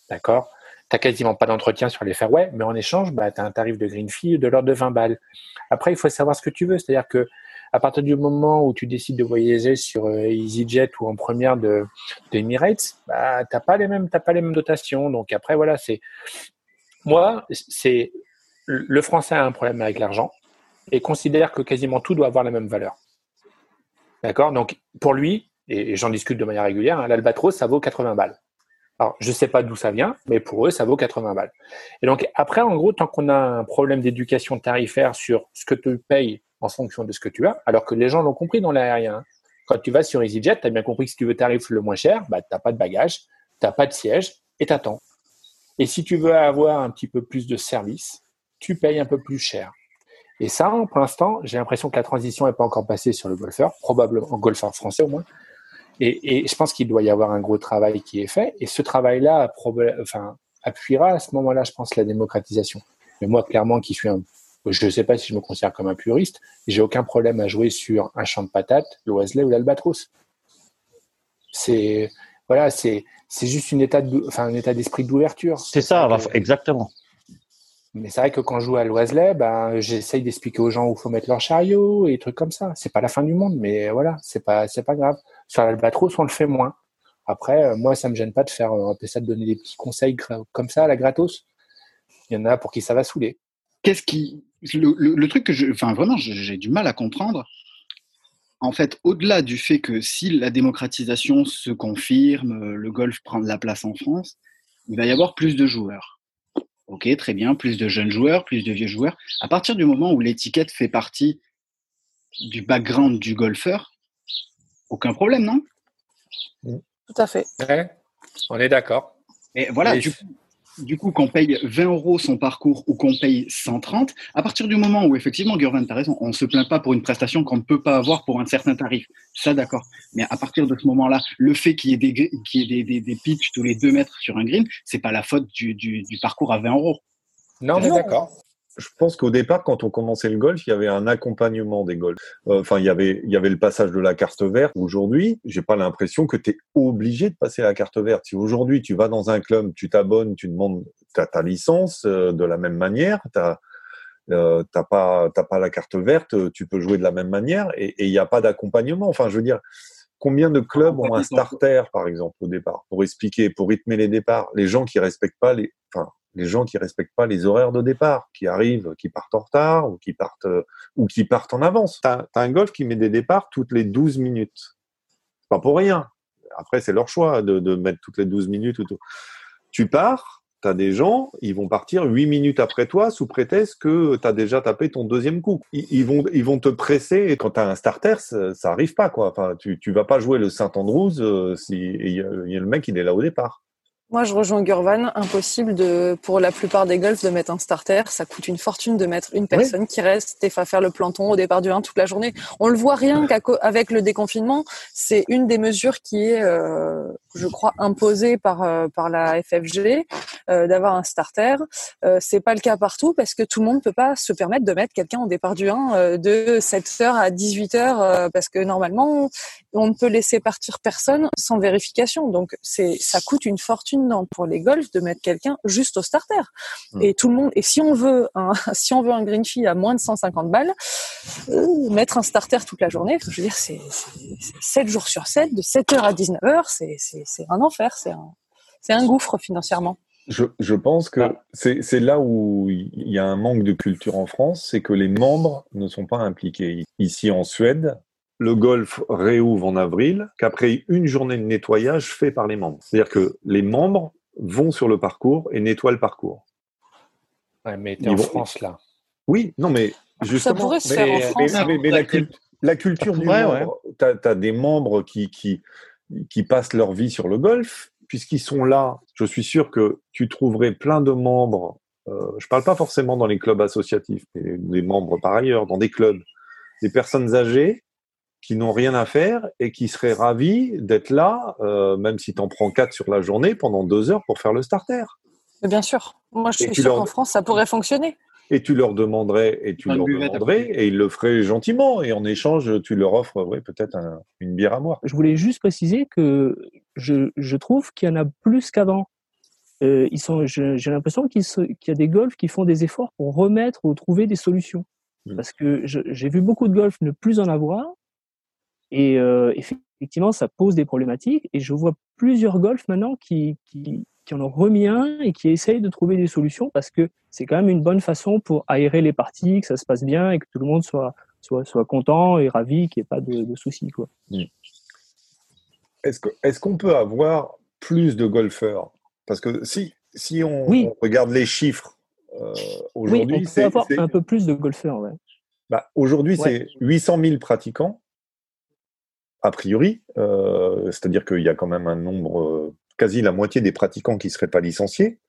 d'accord? Tu quasiment pas d'entretien sur les fairways, mais en échange, bah, tu as un tarif de green fee de l'ordre de 20 balles. Après, il faut savoir ce que tu veux, c'est-à-dire que à partir du moment où tu décides de voyager sur euh, EasyJet ou en première de, de Emirates, bah, t'as pas les mêmes, t'as pas les mêmes dotations. Donc après, voilà, c'est moi, c'est le français a un problème avec l'argent et considère que quasiment tout doit avoir la même valeur. D'accord? Donc, pour lui, et j'en discute de manière régulière, hein, l'albatros, ça vaut 80 balles. Alors, je ne sais pas d'où ça vient, mais pour eux, ça vaut 80 balles. Et donc, après, en gros, tant qu'on a un problème d'éducation tarifaire sur ce que tu payes en fonction de ce que tu as, alors que les gens l'ont compris dans l'aérien. Hein. Quand tu vas sur EasyJet, tu as bien compris que si tu veux tarif le moins cher, bah, tu n'as pas de bagages, tu n'as pas de siège et tu attends. Et si tu veux avoir un petit peu plus de service, tu payes un peu plus cher. Et ça, pour l'instant, j'ai l'impression que la transition n'est pas encore passée sur le golfeur, probablement golfeur français au moins. Et, et je pense qu'il doit y avoir un gros travail qui est fait. Et ce travail-là enfin, appuiera à ce moment-là, je pense, la démocratisation. Mais moi, clairement, qui suis un, je ne sais pas si je me considère comme un puriste, j'ai aucun problème à jouer sur un champ de patates, l'Oiselet ou l'Albatros. C'est voilà, c'est c'est juste une état de, enfin, un état d'esprit d'ouverture. C'est ça, exactement. Mais c'est vrai que quand je joue à l'Oiselet, ben, j'essaye d'expliquer aux gens où faut mettre leur chariot et trucs comme ça. C'est pas la fin du monde, mais voilà, c'est pas, c'est pas grave. Sur l'Albatros, on le fait moins. Après, euh, moi, ça me gêne pas de faire, ça de donner des petits conseils comme ça à la gratos. Il y en a pour qui ça va saouler. Qu'est-ce qui, le, truc que je, enfin, vraiment, j'ai du mal à comprendre. En fait, au-delà du fait que si la démocratisation se confirme, le golf prend de la place en France, il va y avoir plus de joueurs Ok, très bien, plus de jeunes joueurs, plus de vieux joueurs. À partir du moment où l'étiquette fait partie du background du golfeur, aucun problème, non? Tout à fait. on est d'accord. Et voilà, du coup, qu'on paye 20 euros son parcours ou qu'on paye 130, à partir du moment où, effectivement, Gurvan, tu as raison, on ne se plaint pas pour une prestation qu'on ne peut pas avoir pour un certain tarif. Ça, d'accord. Mais à partir de ce moment-là, le fait qu'il y ait des, qu'il y ait des, des, pitchs tous les deux mètres sur un green, c'est pas la faute du, du, du, parcours à 20 euros. Non, mais d'accord je pense qu'au départ, quand on commençait le golf, il y avait un accompagnement des golfs. Euh, enfin, il y avait, il y avait le passage de la carte verte. Aujourd'hui, j'ai pas l'impression que tu es obligé de passer la carte verte. Si aujourd'hui tu vas dans un club, tu t'abonnes, tu demandes ta, ta licence euh, de la même manière, t'as euh, t'as pas t'as pas la carte verte, tu peux jouer de la même manière et il n'y a pas d'accompagnement. Enfin, je veux dire, combien de clubs ont un starter par exemple au départ pour expliquer, pour rythmer les départs? Les gens qui respectent pas les, les gens qui respectent pas les horaires de départ, qui arrivent, qui partent en retard ou qui partent euh, ou qui partent en avance. Tu as, un golf qui met des départs toutes les 12 minutes. Pas pour rien. Après, c'est leur choix de, mettre toutes les 12 minutes ou tout. Tu pars, tu as des gens, ils vont partir huit minutes après toi sous prétexte que tu as déjà tapé ton deuxième coup. Ils, vont, te presser et quand tu as un starter, ça, ça arrive pas. quoi. Tu, tu vas pas jouer le Saint-Andrews euh, si y a le mec, il est là au départ. Moi, je rejoins Gurvan. Impossible de, pour la plupart des golfs de mettre un starter. Ça coûte une fortune de mettre une personne qui reste et va faire le planton au départ du 1 toute la journée. On le voit rien qu'avec le déconfinement. C'est une des mesures qui est, euh, je crois, imposée par, euh, par la FFG, euh, d'avoir un starter. Euh, c'est pas le cas partout parce que tout le monde peut pas se permettre de mettre quelqu'un au départ du 1 euh, de 7h à 18h euh, parce que normalement, on ne peut laisser partir personne sans vérification. Donc, c'est, ça coûte une fortune pour les golfs de mettre quelqu'un juste au starter. Mm. Et tout le monde, et si on veut un, <laughs> si on veut un green fee à moins de 150 balles, euh, mettre un starter toute la journée, je veux dire, c'est, c'est, c'est 7 jours sur 7, de 7h à 19h, c'est, c'est, c'est un enfer, c'est un, c'est un gouffre financièrement. Je, je pense que Ah. c'est c'est là où il y a un manque de culture en France, c'est que les membres ne sont pas impliqués. Ici en Suède, le golf réouvre en avril, qu'après une journée de nettoyage fait par les membres. C'est-à-dire que les membres vont sur le parcours et nettoient le parcours. Ouais, mais t'es en vont- France là. Oui, non, mais justement. pourrait se mais, faire en mais- France. mais- mais la, cul- la culture du Ouais, membre, t'as as des membres qui, qui, qui passent leur vie sur le golf, puisqu'ils sont là. Je suis sûr que tu trouverais plein de membres. Euh, je parle pas forcément dans les clubs associatifs, mais des membres par ailleurs, dans des clubs, des personnes âgées qui n'ont rien à faire et qui seraient ravis d'être là, euh, même si tu en prends quatre sur la journée, pendant deux heures pour faire le starter. Mais bien sûr. Moi, je Et suis leur- qu'en France, ça pourrait fonctionner. Et tu leur demanderais, et tu leur demanderais, et ils le feraient gentiment. Et en échange, tu leur offres, ouais, peut-être un- une bière à moi. Je voulais juste préciser que je, je trouve qu'il y en a plus qu'avant. Euh, ils sont, je- j'ai l'impression qu'il y a des golfs qui font des efforts pour remettre ou trouver des solutions. Mm. Parce que je- j'ai vu beaucoup de golfs ne plus en avoir. Et euh, effectivement, ça pose des problématiques. Et je vois plusieurs golfs maintenant qui, qui, qui en ont remis un et qui essayent de trouver des solutions parce que c'est quand même une bonne façon pour aérer les parties, que ça se passe bien et que tout le monde soit, soit, soit content et ravi, qu'il n'y ait pas de, de soucis. Quoi. Est-ce que- est-ce qu'on peut avoir plus de golfeurs? Parce que si, si on, Oui. on regarde les chiffres euh, Oui, aujourd'hui, on peut c'est avoir c'est- un peu plus de golfeurs. Ouais. bah, aujourd'hui, Ouais. c'est 800 000 pratiquants, a priori. euh, C'est-à-dire qu'il y a quand même un nombre, euh, quasi la moitié des pratiquants qui ne seraient pas licenciés.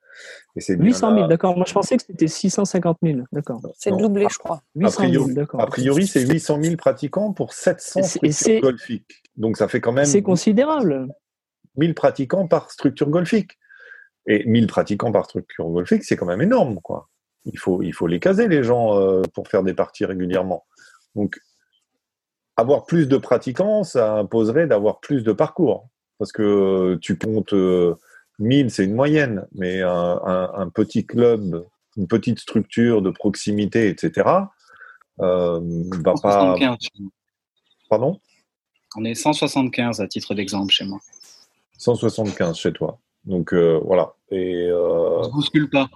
Et c'est bien 800 000, là- d'accord. Moi, je pensais que c'était 650 000. D'accord. C'est doublé, je crois. 800 000, priori- d'accord. A priori, c'est 800 000 pratiquants pour 700 C'est- et structures golfiques. Donc, ça fait quand même C'est considérable. 1000 pratiquants par structure golfique. Et 1000 pratiquants par structure golfique, c'est quand même énorme, quoi. Il faut, il faut les caser, les gens, euh, pour faire des parties régulièrement. Donc, avoir plus de pratiquants, ça imposerait d'avoir plus de parcours. Parce que euh, tu comptes euh, 1000, c'est une moyenne, mais un, un- un petit club, une petite structure de proximité, etc., euh, va pas. 175 chez moi. Pardon? On est 175 à titre d'exemple chez moi. 175 chez toi. Donc euh, voilà. Et On euh, se bouscule pas.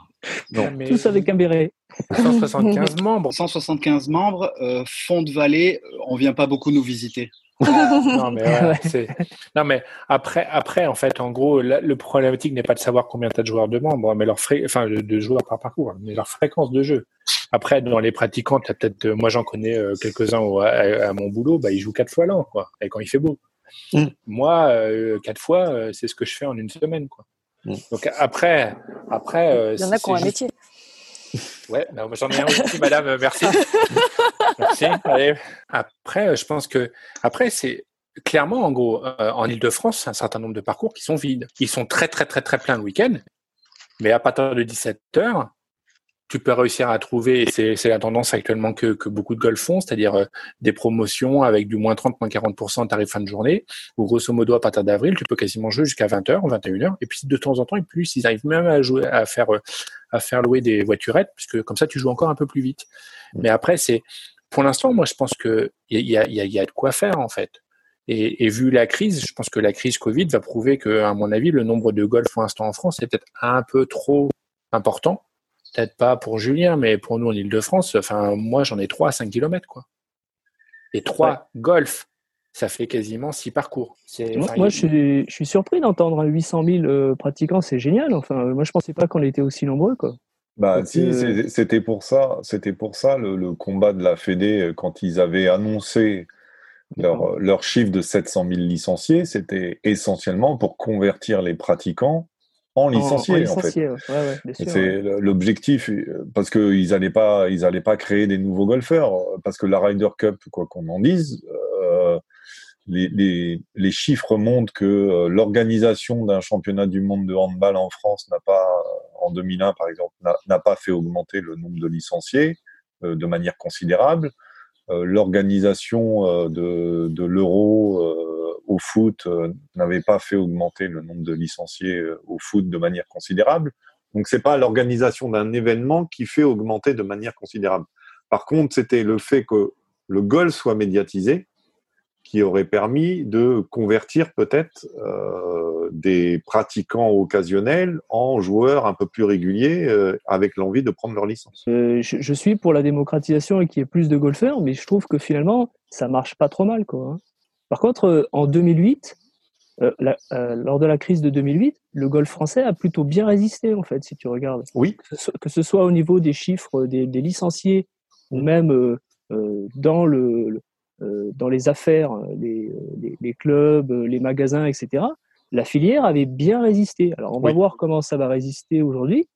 Non. Mais Tous avec un béret. 175 <laughs> membres. 175 membres, euh, fond de vallée, euh, on vient pas beaucoup nous visiter. <laughs> non mais, ouais, Ouais. c'est- non mais après après en fait en gros la- le problématique n'est pas de savoir combien tu as de joueurs de membres mais leur fré... enfin de, de joueurs par parcours mais leur fréquence de jeu après dans les pratiquants tu as peut-être euh, moi j'en connais euh, quelques-uns à, à mon boulot bah ils jouent quatre fois l'an quoi et quand il fait beau Mm. moi euh, quatre fois euh, c'est ce que je fais en une semaine quoi Mm. donc après après euh, Il y en a c'est- qui ont un métier. Ouais, j'en ai un aussi, madame, merci. merci. Après, je pense que, après, c'est clairement, en gros, euh, en Ile-de-France, un certain nombre de parcours qui sont vides. Ils sont très, très, très, très pleins le week-end. Mais à partir de 17 heures, tu peux réussir à trouver, et c'est la tendance actuellement que, que beaucoup de golf font, c'est-à-dire euh, des promotions avec du moins 30, moins 40% tarif fin de journée, où grosso modo, à partir d'avril, tu peux quasiment jouer jusqu'à 20h, 21h, et puis de temps en temps, et plus, ils arrivent même à jouer, à faire, euh, à faire louer des voiturettes, puisque comme ça, tu joues encore un peu plus vite. Mais après, c'est, pour l'instant, moi, je pense que il y a, y, a, il y a de quoi faire, en fait. Et, et vu la crise, je pense que la crise Covid va prouver que, à mon avis, le nombre de golf pour l'instant en France est peut-être un peu trop important. Peut-être pas pour Julien, mais pour nous en Ile-de-France, enfin, moi, j'en ai 3 à 5 km, quoi. Et trois golf ça fait quasiment six parcours. moi, je, suis, je, suis, surpris d'entendre 800 000 pratiquants, c'est génial. Enfin, moi, je pensais pas qu'on était aussi nombreux, quoi. Bah si, c'était pour ça, c'était pour ça le, le, combat de la Fédé quand ils avaient annoncé leur, leur chiffre de 700 000 licenciés, c'était essentiellement pour convertir les pratiquants en licenciés, en, fait. c'est l'objectif, parce qu'ils n'allaient pas, ils allaient pas créer des nouveaux golfeurs, parce que la Ryder Cup, quoi qu'on en dise, euh, les, les, les, chiffres montrent que euh, l'organisation d'un championnat du monde de handball en France n'a pas, en 2001 par exemple, n'a pas fait augmenter le nombre de licenciés euh, de manière considérable. Euh, l'organisation euh, de, de l'euro euh, au foot n'avait pas fait augmenter le nombre de licenciés au foot de manière considérable. Donc c'est pas l'organisation d'un événement qui fait augmenter de manière considérable. Par contre, c'était le fait que le golf soit médiatisé qui aurait permis de convertir peut-être euh, des pratiquants occasionnels en joueurs un peu plus réguliers euh, avec l'envie de prendre leur licence. Euh, je, je, suis pour la démocratisation et qu'il y ait plus de golfeurs, mais je trouve que finalement, ça marche pas trop mal. Quoi, hein. Par contre, euh, en 2008, euh, la, lors de la crise de 2008, le golf français a plutôt bien résisté, en fait, si tu regardes. Oui. Que ce, que ce soit au niveau des chiffres des, des licenciés ou même dans le euh, dans les affaires, euh, les, les, clubs, euh, les magasins, etc., la filière avait bien résisté. Alors on va voir comment ça va résister aujourd'hui,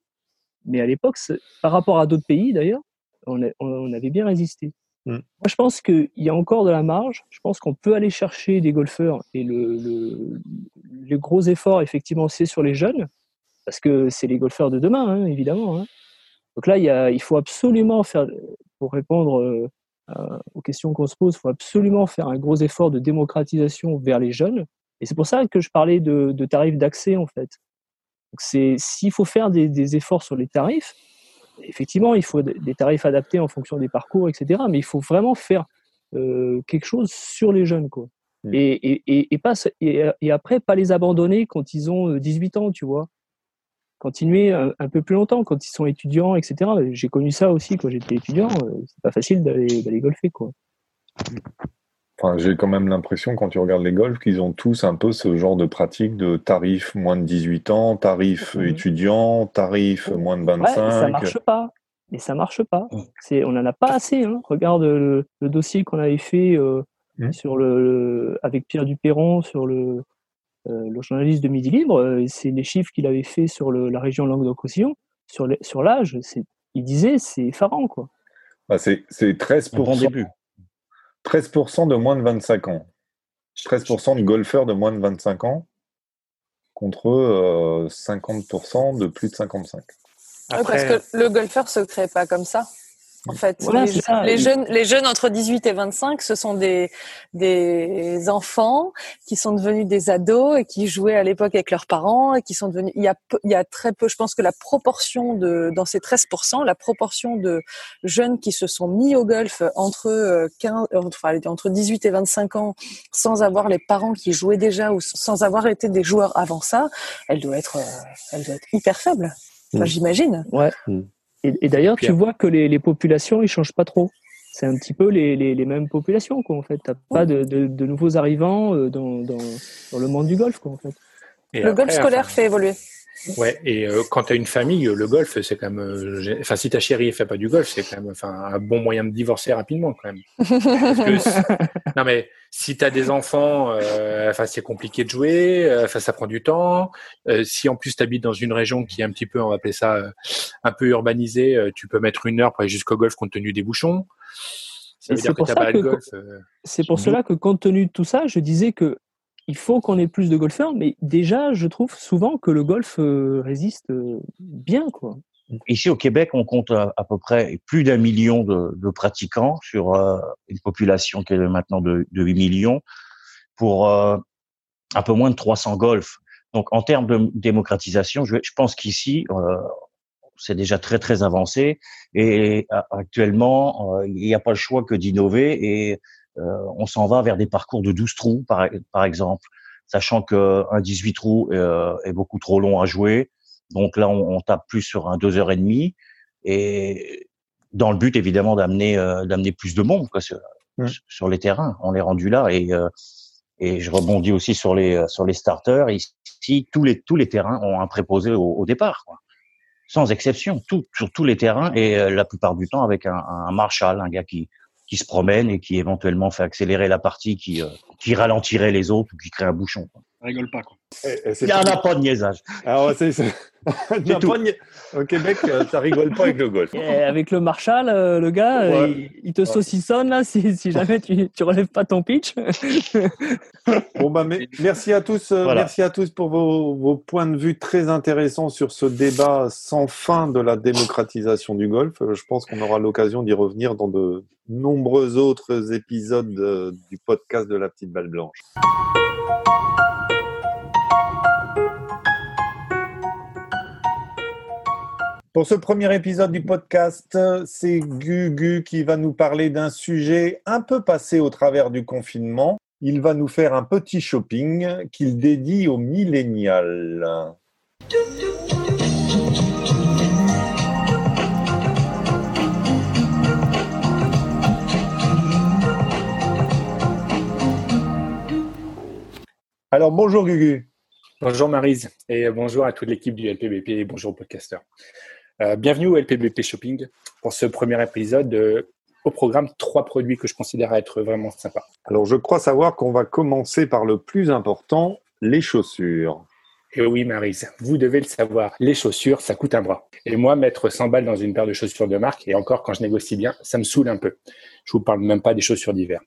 mais à l'époque, par rapport à d'autres pays d'ailleurs, on, on, avait bien résisté. Mm. Moi, je pense qu'il y a encore de la marge. Je pense qu'on peut aller chercher des golfeurs et le, gros effort, effectivement, c'est sur les jeunes, parce que c'est les golfeurs de demain, hein, évidemment. Hein. Donc là, il, faut absolument faire, pour répondre euh, aux questions qu'on se pose, il faut absolument faire un gros effort de démocratisation vers les jeunes. Et c'est pour ça que je parlais de, tarifs d'accès, en fait. C'est s'il faut faire des, efforts sur les tarifs, effectivement, il faut des tarifs adaptés en fonction des parcours, etc. Mais il faut vraiment faire euh, quelque chose sur les jeunes, quoi. Mmh. Et, et, et, pas, et, et, après, pas les abandonner quand ils ont 18 euh, ans, tu vois continuer un, peu plus longtemps quand ils sont étudiants, etc. J'ai connu ça aussi quand j'étais étudiant. Euh, c'est pas facile d'aller golfer, quoi. Enfin, j'ai quand même l'impression, quand tu regardes les golfs, qu'ils ont tous un peu ce genre de pratique de tarif moins de 18 ans, tarif mmh. étudiant, tarif moins de 25. Ouais, ça marche pas. Et ça marche pas. C'est, on en a pas assez. Hein. Regarde le, dossier qu'on avait fait euh, mmh. sur le, avec Pierre Duperron sur le, euh, le journaliste de Midi Libre, euh, c'est les chiffres qu'il avait fait sur le, la région Languedoc-Roussillon, sur, sur l'âge, il disait c'est effarant. Quoi. Bah c'est 13%, début. 13% de moins de 25 ans. 13% de golfeurs de moins de 25 ans contre euh, 50% de plus de 55. Après... parce que le golfeur se crée pas comme ça. En fait, les, jeunes, les jeunes entre 18 et 25, ce sont des des enfants qui sont devenus des ados et qui jouaient à l'époque avec leurs parents et qui sont devenus. Il y a il y a très peu. Je pense que la proportion de dans ces 13% la proportion de jeunes qui se sont mis au golf entre 15, euh, enfin entre 18 et 25 ans, sans avoir les parents qui jouaient déjà ou sans avoir été des joueurs avant ça, elle doit être, euh, elle doit être hyper faible. Enfin, mm. j'imagine. Ouais. Mm. Et, et d'ailleurs, tu vois que les, les populations, ils changent pas trop. C'est un petit peu les, les, les, mêmes populations, quoi, en fait. T'as pas de, de, de, nouveaux arrivants euh, dans, dans, dans, le monde du golf, quoi, en fait. Et le golf scolaire fait évoluer. Ouais, et euh, quand tu as une famille, le golf, c'est quand même. Euh, enfin, si ta chérie fait pas du golf, c'est quand même un bon moyen de divorcer rapidement, quand même. <laughs> non, mais si tu as des enfants, euh, c'est compliqué de jouer, euh, enfin, ça prend du temps. si en plus tu habites dans une région qui est un petit peu, on va appeler ça, un peu urbanisée, tu peux mettre une heure pour aller jusqu'au golf compte tenu des bouchons. C'est pour, que, pour cela que compte tenu de tout ça, je disais que il faut qu'on ait plus de golfeurs, mais déjà, je trouve souvent que le golf euh, résiste euh, bien, quoi. Ici au Québec, on compte à, peu près plus d'un million de, pratiquants sur euh, une population qui est maintenant de, de 8 millions pour un peu moins de 300 golfs. Donc en termes de démocratisation, je, je pense qu'ici, c'est déjà très très avancé et actuellement, il n'y a pas le choix que d'innover et on s'en va vers des parcours de 12 trous, par, par exemple, sachant qu'un 18 trous euh, est beaucoup trop long à jouer. Donc là, on, on tape plus sur un 2h30 et dans le but évidemment d'amener euh, d'amener plus de monde. Quoi. mm. sur les terrains. On est rendu là et euh, et je rebondis aussi sur les sur les starters. Ici, tous les tous les terrains ont un préposé au, au départ, quoi. sans exception, tout, sur tous les terrains et la plupart du temps avec un, un Marshall, un gars qui qui se promène et qui éventuellement fait accélérer la partie qui qui ralentirait les autres ou qui crée un bouchon. Rigole pas quoi. Il n'y en a pas de niaisage. Alors, c'est, <laughs> c'est... Au Québec, euh, ça rigole pas avec le golf. Et avec le Marshall, euh, le gars, euh, Ouais. il, il te saucissonne là si, si jamais tu, tu relèves pas ton pitch. <laughs> Bon, bah, mais- merci à tous, euh, Voilà. merci à tous pour vos, vos points de vue très intéressants sur ce débat sans fin de la démocratisation du golf. Je pense qu'on aura l'occasion d'y revenir dans de nombreux autres épisodes euh, du podcast de la petite balle blanche. Pour ce premier épisode du podcast, c'est Gugu qui va nous parler d'un sujet un peu passé au travers du confinement. Il va nous faire un petit shopping qu'il dédie aux millénials. Alors bonjour Gugu. Bonjour Marise et bonjour à toute l'équipe du LPBP et bonjour aux podcasteurs. Euh, bienvenue au LPBP Shopping pour ce premier épisode euh, au programme trois produits que je considère être vraiment sympas. Alors je crois savoir qu'on va commencer par le plus important, les chaussures. Et oui Marise, vous devez le savoir, les chaussures ça coûte un bras. Et moi mettre 100 balles dans une paire de chaussures de marque et encore quand je négocie bien, ça me saoule un peu. Je vous parle même pas des chaussures d'hiver.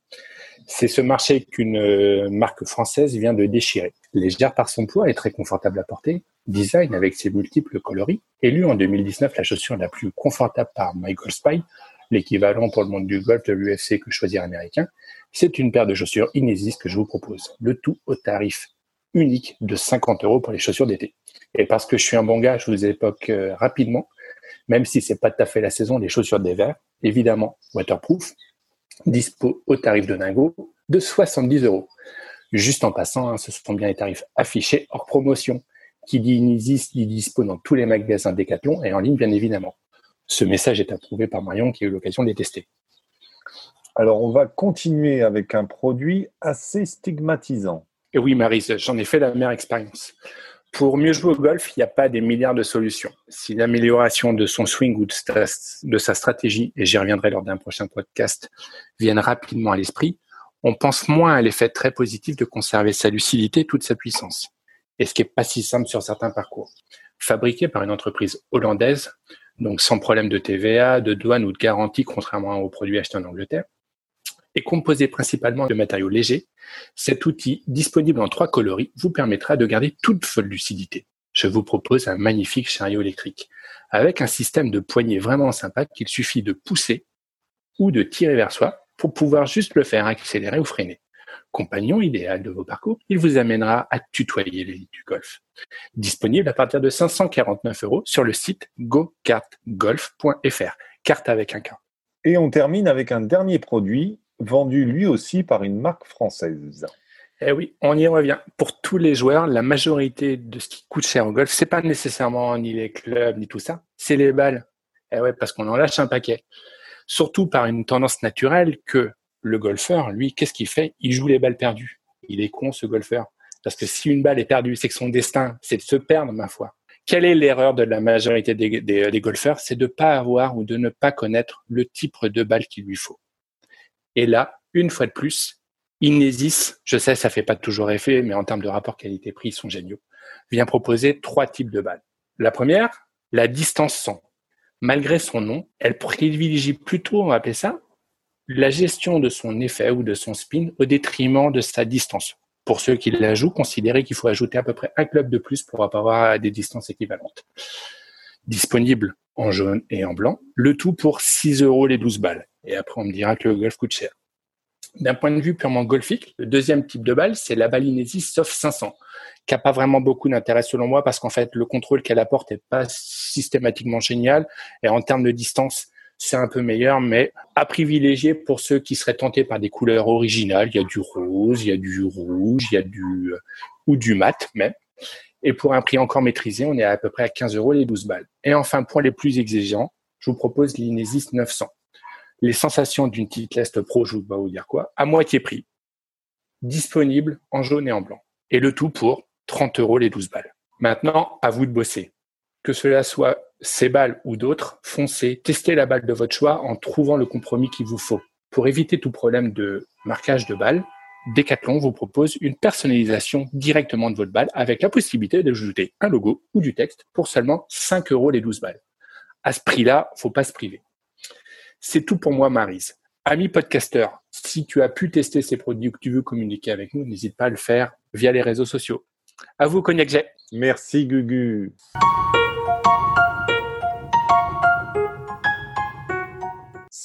C'est ce marché qu'une euh, marque française vient de déchirer. Légère par son poids et très confortable à porter, design avec ses multiples coloris, élue en 2019 la chaussure la plus confortable par Michael Spy, l'équivalent pour le monde du golf de l'UFC que choisir américain, c'est une paire de chaussures Inesis que je vous propose. Le tout au tarif unique de 50 euros pour les chaussures d'été. Et parce que je suis un bon gars, je vous évoque euh, rapidement, même si c'est pas tout à fait la saison, les chaussures d'hiver, évidemment waterproof, dispo au tarif de Dingo de 70 euros. Juste en passant, hein, ce sont bien les tarifs affichés hors promotion. Qui dit Inesis dit dispo dans tous les magasins Decathlon et en ligne, bien évidemment. Ce message est approuvé par Marion qui a eu l'occasion de les tester. Alors on va continuer avec un produit assez stigmatisant. Et oui, Marise, j'en ai fait la meilleure expérience. Pour mieux jouer au golf, il n'y a pas des milliards de solutions. Si l'amélioration de son swing ou de sa, de sa stratégie, et j'y reviendrai lors d'un prochain podcast, viennent rapidement à l'esprit, on pense moins à l'effet très positif de conserver sa lucidité et toute sa puissance. Et ce qui n'est pas si simple sur certains parcours. Fabriqué par une entreprise hollandaise, donc sans problème de TVA, de douane ou de garantie, contrairement aux produits achetés en Angleterre, et composé principalement de matériaux légers, cet outil, disponible en trois coloris, vous permettra de garder toute votre lucidité. Je vous propose un magnifique chariot électrique, avec un système de poignée vraiment sympa qu'il suffit de pousser ou de tirer vers soi pour pouvoir juste le faire accélérer ou freiner. Compagnon idéal de vos parcours, il vous amènera à tutoyer l'élite du golf. Disponible à partir de 549 euros sur le site gokartgolf.fr. Carte avec un K. Et on termine avec un dernier produit vendu lui aussi par une marque française. Eh oui, on y revient. Pour tous les joueurs, la majorité de ce qui coûte cher au golf, c'est pas nécessairement ni les clubs ni tout ça, c'est les balles. Eh ouais, parce qu'on en lâche un paquet. Surtout par une tendance naturelle que le golfeur, lui, qu'est-ce qu'il fait? Il joue les balles perdues. Il est con ce golfeur. Parce que si une balle est perdue, c'est que son destin, c'est de se perdre, ma foi. Quelle est l'erreur de la majorité des, golfeurs? C'est de ne pas avoir ou de ne pas connaître le type de balle qu'il lui faut. Et là, une fois de plus, Inesis, je sais, ça fait pas toujours effet, mais en termes de rapport qualité-prix, ils sont géniaux, vient proposer trois types de balles. La première, la distance 100. Malgré son nom, elle privilégie plutôt, on va appeler ça, la gestion de son effet ou de son spin au détriment de sa distance. Pour ceux qui la jouent, considérez qu'il faut ajouter à peu près un club de plus pour avoir des distances équivalentes. Disponible en jaune et en blanc, le tout pour 6 euros les 12 balles. Et après, on me dira que le golf coûte cher. D'un point de vue purement golfique, le deuxième type de balle, c'est la balle Inesis Soft 500, qui n'a pas vraiment beaucoup d'intérêt selon moi parce qu'en fait, le contrôle qu'elle apporte n'est pas systématiquement génial. Et en termes de distance, c'est un peu meilleur, mais à privilégier pour ceux qui seraient tentés par des couleurs originales. Il y a du rose, il y a du rouge, il y a du, ou du mat même. Et pour un prix encore maîtrisé, on est à peu près à 15 euros les 12 balles. Et enfin, pour les plus exigeants, je vous propose l'Inesis 900. les sensations d'une Titleist Pro, je ne vais pas vous dire quoi, à moitié prix, disponible en jaune et en blanc. Et le tout pour 30 euros les 12 balles. Maintenant, à vous de bosser. Que cela soit ces balles ou d'autres, foncez, testez la balle de votre choix en trouvant le compromis qu'il vous faut. Pour éviter tout problème de marquage de balles, Decathlon vous propose une personnalisation directement de votre balle avec la possibilité d'ajouter un logo ou du texte pour seulement 5 euros les 12 balles. À ce prix-là, faut pas se priver. C'est tout pour moi, Marise. Ami podcaster, si tu as pu tester ces produits ou que tu veux communiquer avec nous, n'hésite pas à le faire via les réseaux sociaux. À vous, Cognac. Merci, Gugu.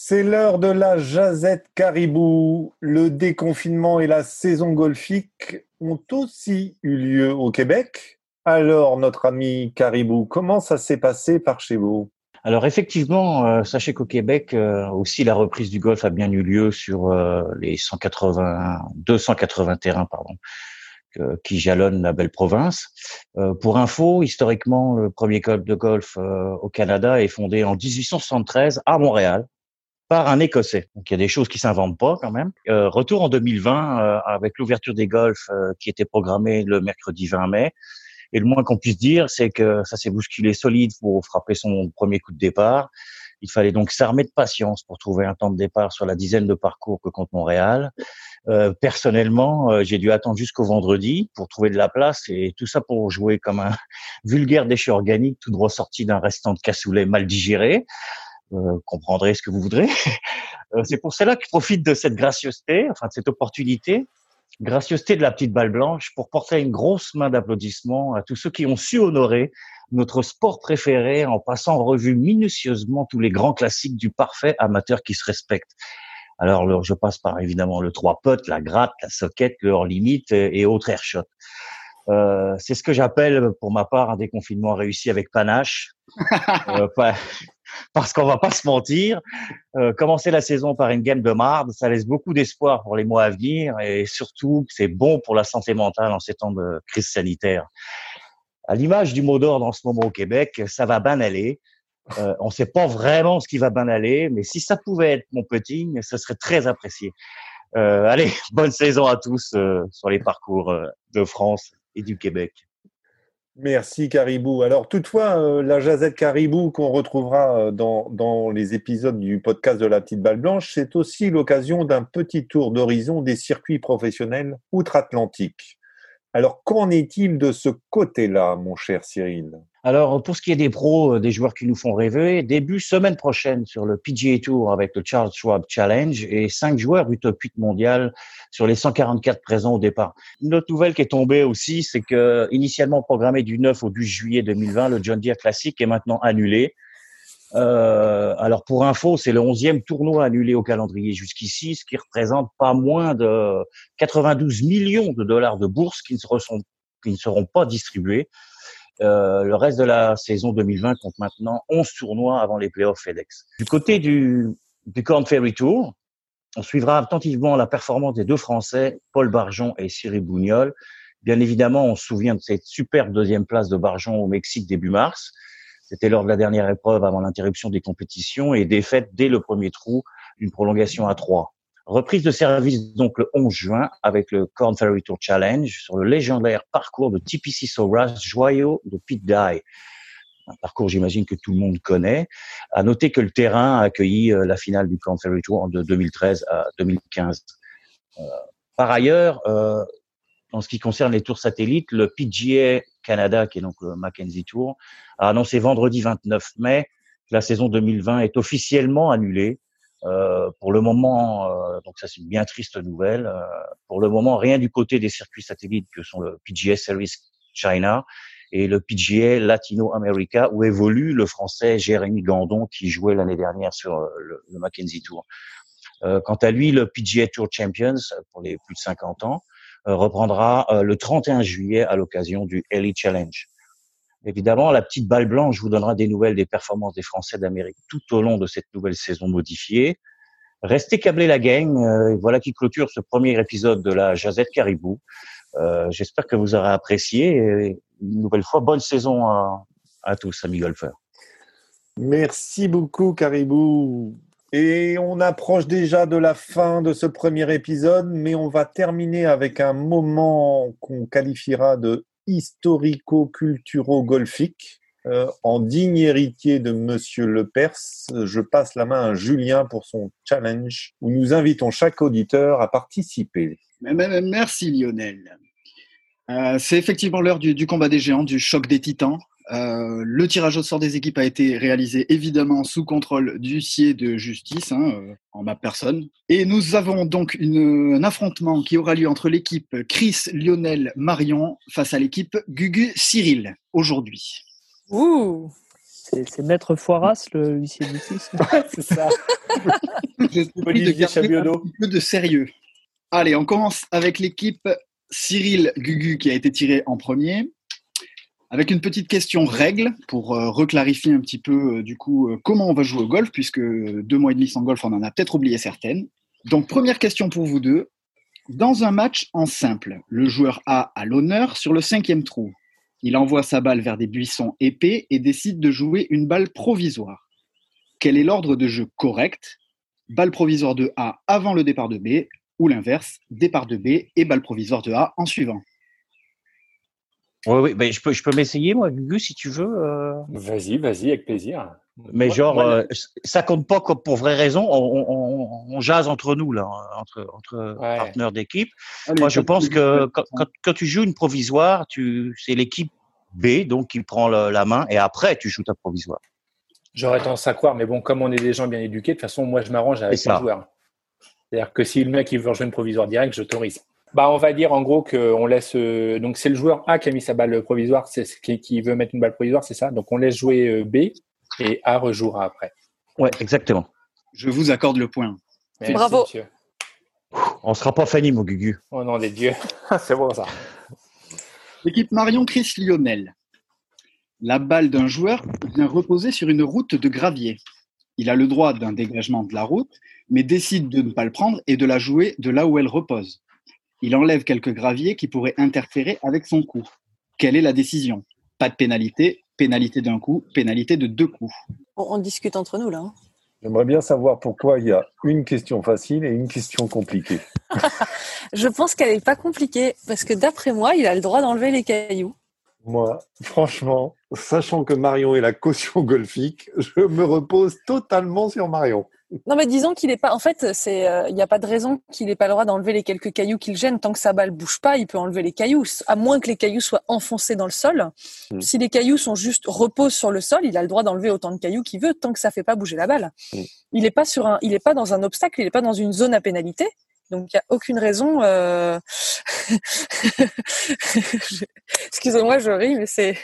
C'est l'heure de la jazette caribou. Le déconfinement et la saison golfique ont aussi eu lieu au Québec. Alors, notre ami caribou, comment ça s'est passé par chez vous? Alors effectivement, euh, sachez qu'au Québec euh, aussi la reprise du golf a bien eu lieu sur euh, les 180, 280 terrains pardon, qui jalonnent la belle province. pour info, historiquement, le premier club de golf au Canada est fondé en 1873 à Montréal par un Écossais. Donc il y a des choses qui s'inventent pas quand même. retour en 2020 avec l'ouverture des golfs qui était programmée le mercredi 20 mai. Et le moins qu'on puisse dire, c'est que ça s'est bousculé solide pour frapper son premier coup de départ. Il fallait donc s'armer de patience pour trouver un temps de départ sur la dizaine de parcours que compte Montréal. Euh, personnellement, euh, j'ai dû attendre jusqu'au vendredi pour trouver de la place et tout ça pour jouer comme un <laughs> vulgaire déchet organique tout droit sorti d'un restant de cassoulet mal digéré. Euh, comprendrez ce que vous voudrez. <laughs> Euh, c'est pour cela que je profite de cette gracieuseté, enfin de cette opportunité, gracieuseté de la petite balle blanche pour porter une grosse main d'applaudissement à tous ceux qui ont su honorer notre sport préféré en passant en revue minutieusement tous les grands classiques du parfait amateur qui se respecte. Alors, je passe par évidemment le trois potes, la gratte, la soquette, le hors limite et autres airshots. Euh, c'est ce que j'appelle, pour ma part, un déconfinement réussi avec panache. <laughs> euh, parce qu'on va pas se mentir, euh, commencer la saison par une game de marde, ça laisse beaucoup d'espoir pour les mois à venir et surtout c'est bon pour la santé mentale en ces temps de crise sanitaire. À l'image du mot d'ordre en ce moment au Québec, ça va bien aller. Euh, on ne sait pas vraiment ce qui va bien aller, mais si ça pouvait être mon petit, ce serait très apprécié. Euh, allez, <laughs> bonne saison à tous euh, sur les parcours de France et du Québec. Merci Caribou. Alors toutefois, euh, la jazette Caribou qu'on retrouvera euh, dans, dans, les épisodes du podcast de la petite balle blanche, c'est aussi l'occasion d'un petit tour d'horizon des circuits professionnels outre-Atlantique. Alors qu'en est-il de ce côté-là, mon cher Cyril? Alors, pour ce qui est des pros, euh, des joueurs qui nous font rêver, début semaine prochaine sur le PGA Tour avec le Charles Schwab Challenge et cinq joueurs 8 mondial sur les 144 présents au départ. Une autre nouvelle qui est tombée aussi, c'est que initialement programmé du 9 au 12 juillet 2020, le John Deere Classic est maintenant annulé. Euh, alors pour info, c'est le 11e tournoi annulé au calendrier jusqu'ici, ce qui représente pas moins de 92 millions de dollars de bourses qui ne seront, qui ne seront pas distribués. Euh, le reste de la saison 2020 compte maintenant 11 tournois avant les playoffs FedEx. Du côté du, du Corn Ferry Tour, on suivra attentivement la performance des deux Français, Paul Barjon et Cyril Bougnol. Bien évidemment, on se souvient de cette superbe deuxième place de Barjon au Mexique début mars. C'était lors de la dernière épreuve avant l'interruption des compétitions et défaite dès le premier trou, une prolongation à trois. Reprise de service donc le 11 juin avec le Corn Ferry Tour Challenge sur le légendaire parcours de TPC Soras, joyau de Pete Dye. Un parcours, j'imagine, que tout le monde connaît. À noter que le terrain a accueilli euh, la finale du Corn Ferry Tour de 2013 à 2015. Euh, par ailleurs, euh, en ce qui concerne les tours satellites, le PGA Canada, qui est donc le Mackenzie Tour, a annoncé vendredi 29 mai que la saison 2020 est officiellement annulée euh, pour le moment, euh, donc ça c'est une bien triste nouvelle. Euh, pour le moment, rien du côté des circuits satellites que sont le PGA Series China et le PGA Latino America où évolue le Français Jérémy Gandon qui jouait l'année dernière sur le, le Mackenzie Tour. quant à lui, le PGA Tour Champions pour les plus de 50 ans reprendra le 31 juillet à l'occasion du Elite Challenge. Évidemment, la petite balle blanche vous donnera des nouvelles des performances des Français d'Amérique tout au long de cette nouvelle saison modifiée. Restez câblés la gang. Euh, voilà qui clôture ce premier épisode de la Jazette Caribou. Euh, J'espère que vous aurez apprécié. Une nouvelle fois, bonne saison à tous, amis golfeurs. Merci beaucoup, Caribou. Et on approche déjà de la fin de ce premier épisode, mais on va terminer avec un moment qu'on qualifiera de historico-culturo-golfique. Euh, en digne héritier de Monsieur Le Perse, je passe la main à Julien pour son challenge où nous invitons chaque auditeur à participer. Merci Lionel. Euh, c'est effectivement l'heure du combat des géants, du choc des titans. Euh, le tirage au sort des équipes a été réalisé évidemment sous contrôle d'huissier de justice, hein, euh, en ma personne. Et nous avons donc une, un affrontement qui aura lieu entre l'équipe Chris, Lionel, Marion face à l'équipe Gugu, Cyril, aujourd'hui. Ouh C'est Maître Foiras, le huissier de justice. <laughs> c'est ça. <laughs> Olivier garder un peu de sérieux. Allez, on commence avec l'équipe Cyril Gugu qui a été tiré en premier. Avec une petite question règle pour euh, reclarifier un petit peu euh, du coup euh, comment on va jouer au golf puisque deux mois et demi sans golf on en a peut-être oublié certaines. Donc première question pour vous deux. Dans un match en simple, le joueur A a l'honneur sur le cinquième trou. Il envoie sa balle vers des buissons épais et décide de jouer une balle provisoire. Quel est l'ordre de jeu correct? Balle provisoire de A avant le départ de B ou l'inverse, départ de B et balle provisoire de A en suivant. Oui, oui, ben, je peux, je peux m'essayer, moi, Gugu, si tu veux. euh, Vas-y, vas-y, avec plaisir. Mais Moi- genre, moi, euh, ça compte pas comme pour vraie raison. On, on, on jase entre nous, là, entre, entre Ouais. partenaires d'équipe. Allez, Moi, je pense que provisoire. quand, quand, quand tu joues une provisoire, tu, c'est l'équipe B, donc, qui prend le- la main, et après, tu joues ta provisoire. J'aurais tendance à croire, mais bon, comme on est des gens bien éduqués, de toute façon, moi, je m'arrange avec C'est ça. le joueur. C'est-à-dire que si le mec il veut rejoindre une provisoire direct, j'autorise. Bah, on va dire en gros qu'on laisse. euh, donc, c'est le joueur A qui a mis sa balle provisoire, c'est ce qui, qui veut mettre une balle provisoire, c'est ça? Donc, on laisse jouer euh, B et A rejouera après. Ouais, exactement. Je vous accorde le point. Merci, Bravo. monsieur. On sera pas Fanny, mon Gugu. Au nom des dieux. <laughs> c'est bon ça. L'équipe Marion Chris Lionel. La balle d'un joueur vient reposer sur une route de gravier. Il a le droit d'un dégagement de la route, mais décide de ne pas le prendre et de la jouer de là où elle repose. Il enlève quelques graviers qui pourraient interférer avec son coup. Quelle est la décision? Pas de pénalité, pénalité d'un coup, pénalité de deux coups. on, on discute entre nous là. hein. J'aimerais bien savoir pourquoi il y a une question facile et une question compliquée. <laughs> Je pense qu'elle n'est pas compliquée parce que d'après moi, il a le droit d'enlever les cailloux. Moi, franchement, sachant que Marion est la caution <laughs> golfique, je me repose totalement sur Marion. Non, mais disons qu'il est pas. En fait, c'est, euh, il n'y a pas de raison qu'il n'ait pas le droit d'enlever les quelques cailloux qui le gênent. Tant que sa balle bouge pas, il peut enlever les cailloux, à moins que les cailloux soient enfoncés dans le sol. Mm. Si les cailloux sont juste reposent sur le sol, il a le droit d'enlever autant de cailloux qu'il veut, tant que ça fait pas bouger la balle. Mm. Il n'est pas sur un, il est pas dans un obstacle, il n'est pas dans une zone à pénalité. Donc il n'y a aucune raison. Euh... <laughs> Excusez-moi, je ris, mais c'est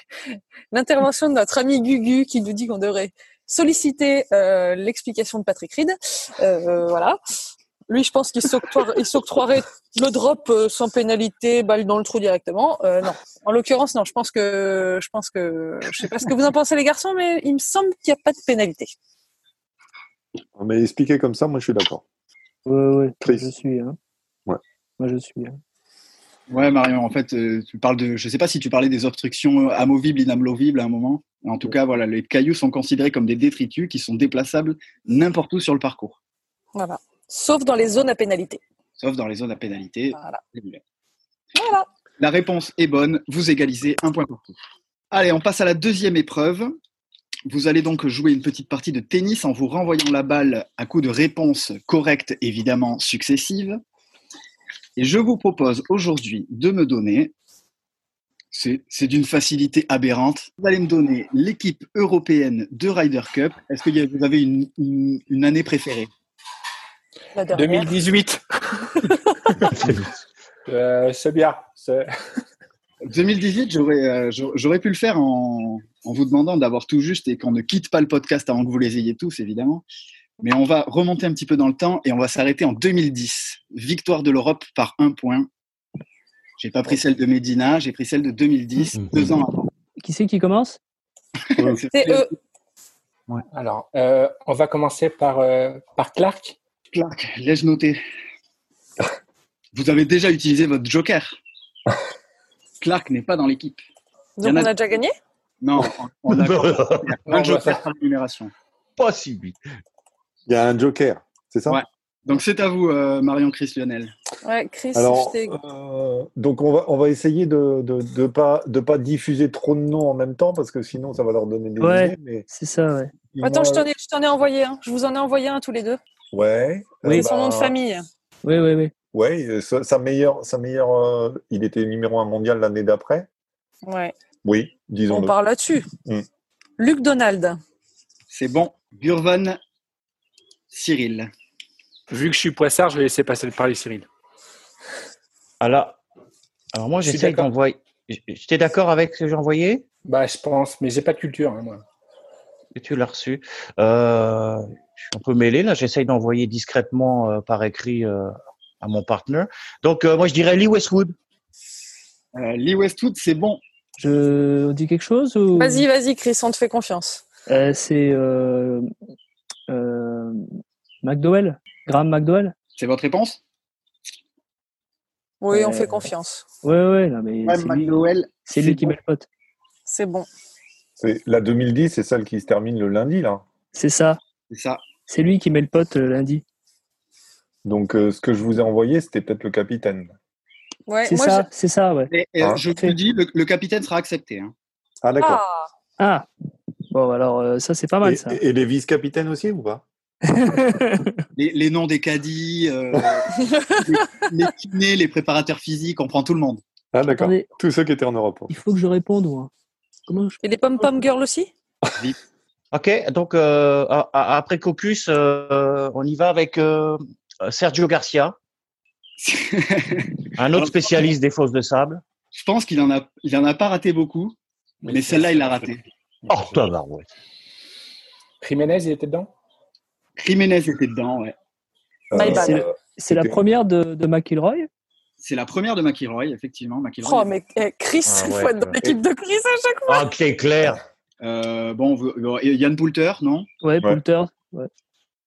l'intervention de notre ami Gugu qui nous dit qu'on devrait solliciter euh, l'explication de Patrick Reed. Euh, voilà. Lui, je pense qu'il s'octroierait le drop sans pénalité, balle dans le trou directement. Non, en l'occurrence, non. Je pense que, je pense que, je sais pas ce que vous en pensez les garçons, mais il me semble qu'il n'y a pas de pénalité. Mais expliqué comme ça, moi je suis d'accord. Ouais, ouais, Chris. je suis. Hein. Ouais. Moi, je suis. hein. Ouais, Marion, en fait, euh, tu parles de. Je sais pas si tu parlais des obstructions euh, amovibles, inamovibles à un moment. En tout cas, voilà, les cailloux sont considérés comme des détritus qui sont déplaçables n'importe où sur le parcours, Voilà. Sauf dans les zones à pénalité. sauf dans les zones à pénalité. Voilà. La réponse est bonne, vous égalisez un point pour tout. Allez, on passe à la deuxième épreuve. Vous allez donc jouer une petite partie de tennis en vous renvoyant la balle à coups de réponses correctes, évidemment successives. Et je vous propose aujourd'hui de me donner, c'est d'une facilité aberrante, vous allez me donner l'équipe européenne de Ryder Cup. Est-ce que vous avez une, une- une année préférée? La dernière. 2018. Euh, c'est bien. C'est- 2018, j'aurais euh, j'aurais- j'aurais pu le faire en, en vous demandant d'avoir tout juste et qu'on ne quitte pas le podcast avant que vous les ayez tous, évidemment. Mais on va remonter un petit peu dans le temps et on va s'arrêter en 2010. Victoire de l'Europe par un point. J'ai pas pris celle de Medina, j'ai pris celle de 2010, Mhm. deux ans avant. Qui c'est qui commence? <laughs> C'est eux. Alors, euh, on va commencer par, euh, par Clark. Clark, l'ai-je noté Vous avez déjà utilisé votre joker. <laughs> Clark n'est pas dans l'équipe. Donc on a- a déjà gagné? Non, on- on a <laughs> Non, un on va joker faire- par numération. pas si vite. Il y a un joker, c'est ça? Ouais. Donc c'est à vous, euh, Marion Chris Lionel. Ouais. Euh, Chris Alors, je t'ai- euh, donc on va, on va essayer de de, de pas de pas diffuser trop de noms en même temps parce que sinon ça va leur donner des Ouais. idées. Mais C'est ça, ouais. Attends, moi- je t'en ai, je t'en ai envoyé un. Je vous en ai envoyé un tous les deux. Ouais. Oui. Son nom de ben, famille. Oui, oui, oui. Ouais, sa, sa meilleure, sa meilleure, euh, il était numéro un mondial l'année d'après. Ouais. Oui, On disons-le. parle là-dessus. Mm. Luc Donald. C'est bon. Gurvan Cyril. Vu que je suis poissard, je vais laisser passer le parler Cyril. Alors, alors moi, Je suis j'essaye d'accord. d'envoyer. J'étais d'accord avec ce que j'ai envoyé? Bah, je pense, mais j'ai pas de culture, hein, moi. Et tu l'as reçu. Euh, je suis un peu mêlé là. J'essaye d'envoyer discrètement euh, par écrit euh, à mon partenaire. Donc, euh, moi, je dirais Lee Westwood. Euh, Lee Westwood, c'est bon. Je on dit quelque chose ou... Vas-y, vas-y, Chris, on te fait confiance. Euh, c'est euh, euh, McDowell? Graham McDowell? C'est votre réponse? Oui, on fait confiance. Ouais, ouais, non, mais Ouais, c'est lui, McDowell. c'est c'est lui qui bon. met le pote. C'est bon. La 2010, c'est celle qui se termine le lundi là. C'est ça. C'est ça. C'est lui qui met le pote euh, lundi. Donc euh, ce que je vous ai envoyé, c'était peut-être le capitaine. Ouais, C'est ça, c'est ça, ouais. Et, et Ah. je vous le dis, le, le capitaine sera accepté. hein. Ah d'accord. Ah, Ah Bon, alors euh, ça, c'est pas mal, et, ça. et- les vice-capitaines aussi ou pas? <laughs> Les, les noms des caddies, euh, les, <laughs> les kinés, les préparateurs physiques, on prend tout le monde. Ah d'accord. Tous ceux qui étaient en Europe. il faut que je réponde, moi. Comment je... Et les pom-pom girls aussi? <laughs> Ok, donc euh, après Cocus, euh, on y va avec euh, Sergio Garcia, <laughs> un autre spécialiste des fosses de sable. Je pense qu'il en a, il en a pas raté beaucoup, mais celle-là, il l'a raté. Oh, tabarouette. Jiménez, il était dedans? Jiménez était dedans, ouais. Bad. C'est la première de, de McIlroy? C'est la première de McIlroy, effectivement. McIlroy. Oh, mais eh, Chris, Ah il ouais, faut être dans ouais. l'équipe de Chris à chaque fois. Ah, c'est clair. Euh, bon, Yann Poulter, non? Ouais, Poulter.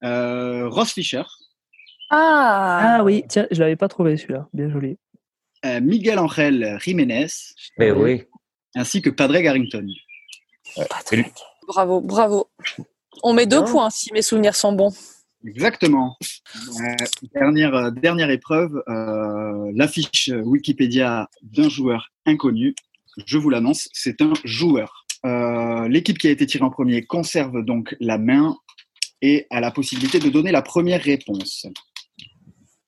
Euh, Ross Fisher, Ah, Ah oui, tiens, je l'avais pas trouvé celui-là. Bien joli. euh, Miguel Angel Jiménez, Mais oui. ainsi que Padre Harrington. Patrick. Bravo, bravo. On met deux points si mes souvenirs sont bons. Exactement. Euh, dernière, euh, dernière épreuve, euh, l'affiche Wikipédia d'un joueur inconnu. Je vous l'annonce, c'est un joueur. Euh, L'équipe qui a été tirée en premier conserve donc la main et a la possibilité de donner la première réponse.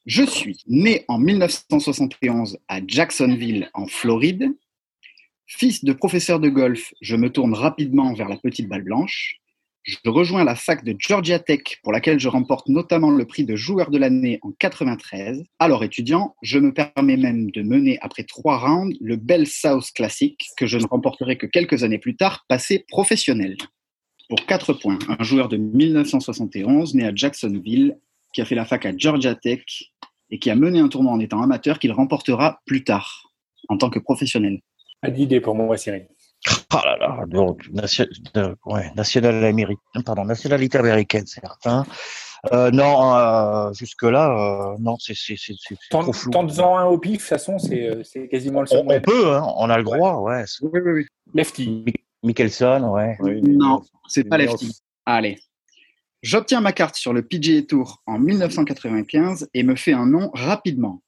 Je suis né en 1971 à Jacksonville, en Floride. Fils de professeur de golf, je me tourne rapidement vers la petite balle blanche. Je rejoins la fac de Georgia Tech pour laquelle je remporte notamment le prix de joueur de l'année en 93. Alors étudiant, je me permets même de mener après trois rounds le Bell South Classic que je ne remporterai que quelques années plus tard, passé professionnel. Pour quatre points, un joueur de 1971 né à Jacksonville qui a fait la fac à Georgia Tech et qui a mené un tournoi en étant amateur qu'il remportera plus tard en tant que professionnel. Pas d'idée pour moi, Cyril. Oh là là, donc, nation- de- ouais, national américain, pardon, nationalité américaine, certain. Euh, non, euh, jusque-là, euh, non, c'est c'est- c'est- c'est- c'est trop flou. Tente-en un au pif, de toute façon, c'est c'est quasiment le seul On, on peut, hein, on a le droit, ouais. Oui, oui, oui. Lefty. Mickelson, ouais. Oui, Non, c'est pas lefty. Allez. J'obtiens ma carte sur le PGA Tour en 1995 et me fais un nom rapidement.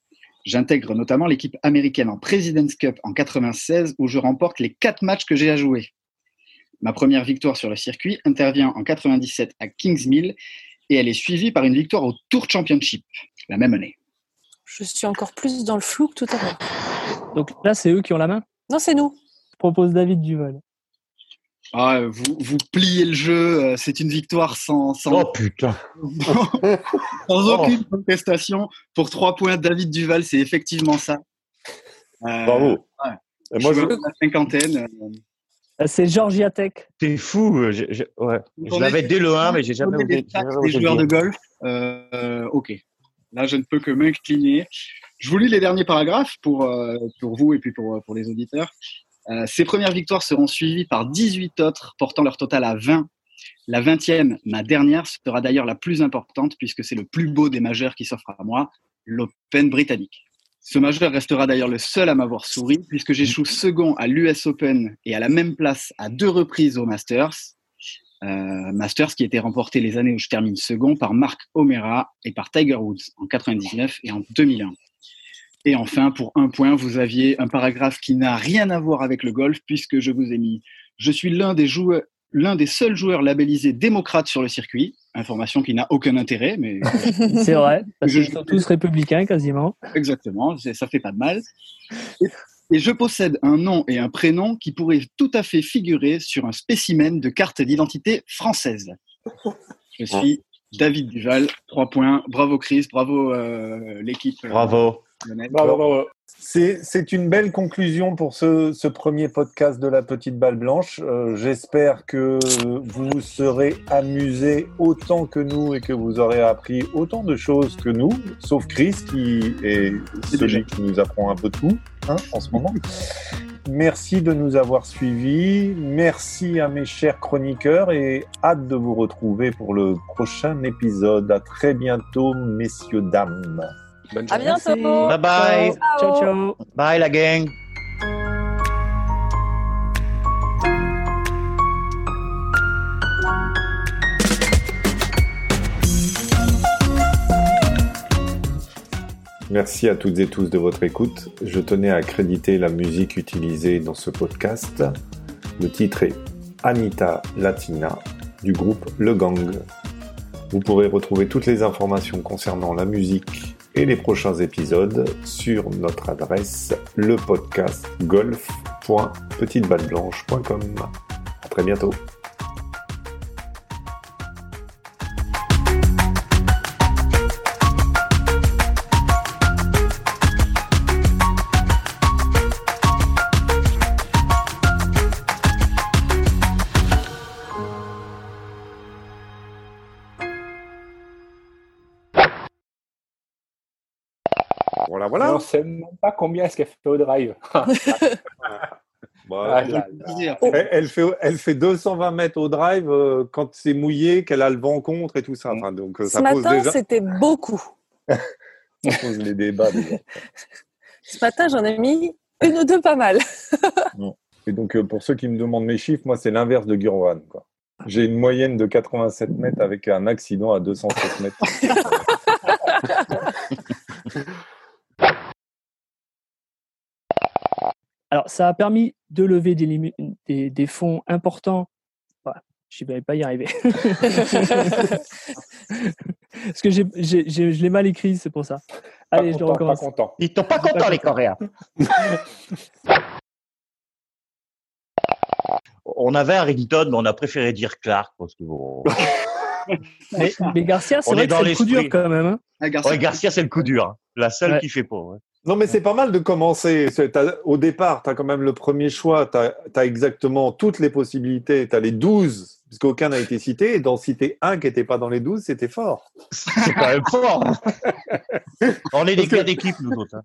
J'intègre notamment l'équipe américaine en President's Cup en 96 où je remporte les quatre matchs que j'ai à jouer. Ma première victoire sur le circuit intervient en 97 à Kingsmill et elle est suivie par une victoire au Tour Championship la même année. Je suis encore plus dans le flou que tout à l'heure. Donc là, c'est eux qui ont la main? Non, c'est nous. Je propose David Duval. Ah, vous, vous pliez le jeu, euh, c'est une victoire sans, sans, Oh putain. <laughs> Sans aucune contestation. Pour trois points, David Duval, c'est effectivement ça. Euh, Bravo. ouais. Et moi, je, la cinquantaine. euh, C'est Georgia Tech. C'est fou. Je, je- ouais. Je l'avais dès le 1, mais j'ai jamais osé des joueurs de golf. Euh, ok. Là, je ne peux que m'incliner. Je vous lis les derniers paragraphes pour, euh, pour vous et puis pour, pour les auditeurs. Euh, ces premières victoires seront suivies par 18 autres, portant leur total à 20. La 20e, ma dernière, sera d'ailleurs la plus importante puisque c'est le plus beau des majeurs qui s'offre à moi, l'Open britannique. Ce majeur restera d'ailleurs le seul à m'avoir souri puisque j'échoue second à l'US Open et à la même place à deux reprises au Masters. euh, Masters qui était remporté les années où je termine second par Mark O'Meara et par Tiger Woods en 99 et en 2001. Et enfin, pour un point, vous aviez un paragraphe qui n'a rien à voir avec le golf puisque je vous ai mis je suis l'un des joueurs l'un des seuls joueurs labellisés démocrates sur le circuit. Information qui n'a aucun intérêt, mais. <laughs> C'est vrai, parce qu'ils sont tous républicains quasiment. Exactement, ça fait pas de mal. Et je possède un nom et un prénom qui pourraient tout à fait figurer sur un spécimen de carte d'identité française. Je suis David Duval, trois points. Bravo Chris, bravo euh, l'équipe. Bravo. Bravo, bravo. C'est une belle conclusion pour ce, ce, premier podcast de la petite balle blanche. Euh, J'espère que vous vous serez amusés autant que nous et que vous aurez appris autant de choses que nous, sauf Chris qui est celui qui nous apprend un peu tout hein, en ce moment. Merci de nous avoir suivis. Merci à mes chers chroniqueurs et hâte de vous retrouver pour le prochain épisode. À très bientôt, messieurs, dames. Bonne à bientôt. Bye bye. Ciao, ciao. Bye la gang. Merci à toutes et tous de votre écoute. Je tenais à accréditer la musique utilisée dans ce podcast. Le titre est Anita Latina du groupe Le Gang. Vous pourrez retrouver toutes les informations concernant la musique les prochains épisodes sur notre adresse le podcast golf.petiteballeblanche.com. À très bientôt. Sait même pas combien est-ce qu'elle fait au drive. <laughs> Bah, elle, elle, fait, elle fait 220 mètres au drive euh, quand c'est mouillé, qu'elle a le vent contre et tout ça. Enfin, donc, Ce ça pose matin, déjà... c'était beaucoup. <laughs> ça pose les débats. déjà. Ce matin, j'en ai mis une ou deux pas mal. <laughs> Et donc, euh, pour ceux qui me demandent mes chiffres, moi, c'est l'inverse de Gurvan. quoi. J'ai une moyenne de 87 mètres avec un accident à 207 mètres. Alors, ça a permis de lever des, limi- des, des fonds importants. Ouais, je ne vais pas y arriver. <laughs> Parce que je l'ai mal écrit, c'est pour ça. Allez, pas je le content, pas recommence. content. Ils sont pas contents les Coréens. <laughs> on avait Harrington, mais on a préféré dire Clark parce que bon. <laughs> Mais, mais Garcia, c'est vrai que le coup dur quand même. hein. Ah, Garcia. Ouais, Garcia, c'est le coup dur. hein. La seule Ouais. qui fait pas. Non, mais c'est pas mal de commencer. Au départ, tu as quand même le premier choix. Tu as, exactement toutes les possibilités. Tu as les 12, puisqu'aucun n'a été cité. Et d'en citer un qui n'était pas dans les 12, c'était fort. C'est quand même fort. <laughs> on est des gars d'équipe, nous autres. hein.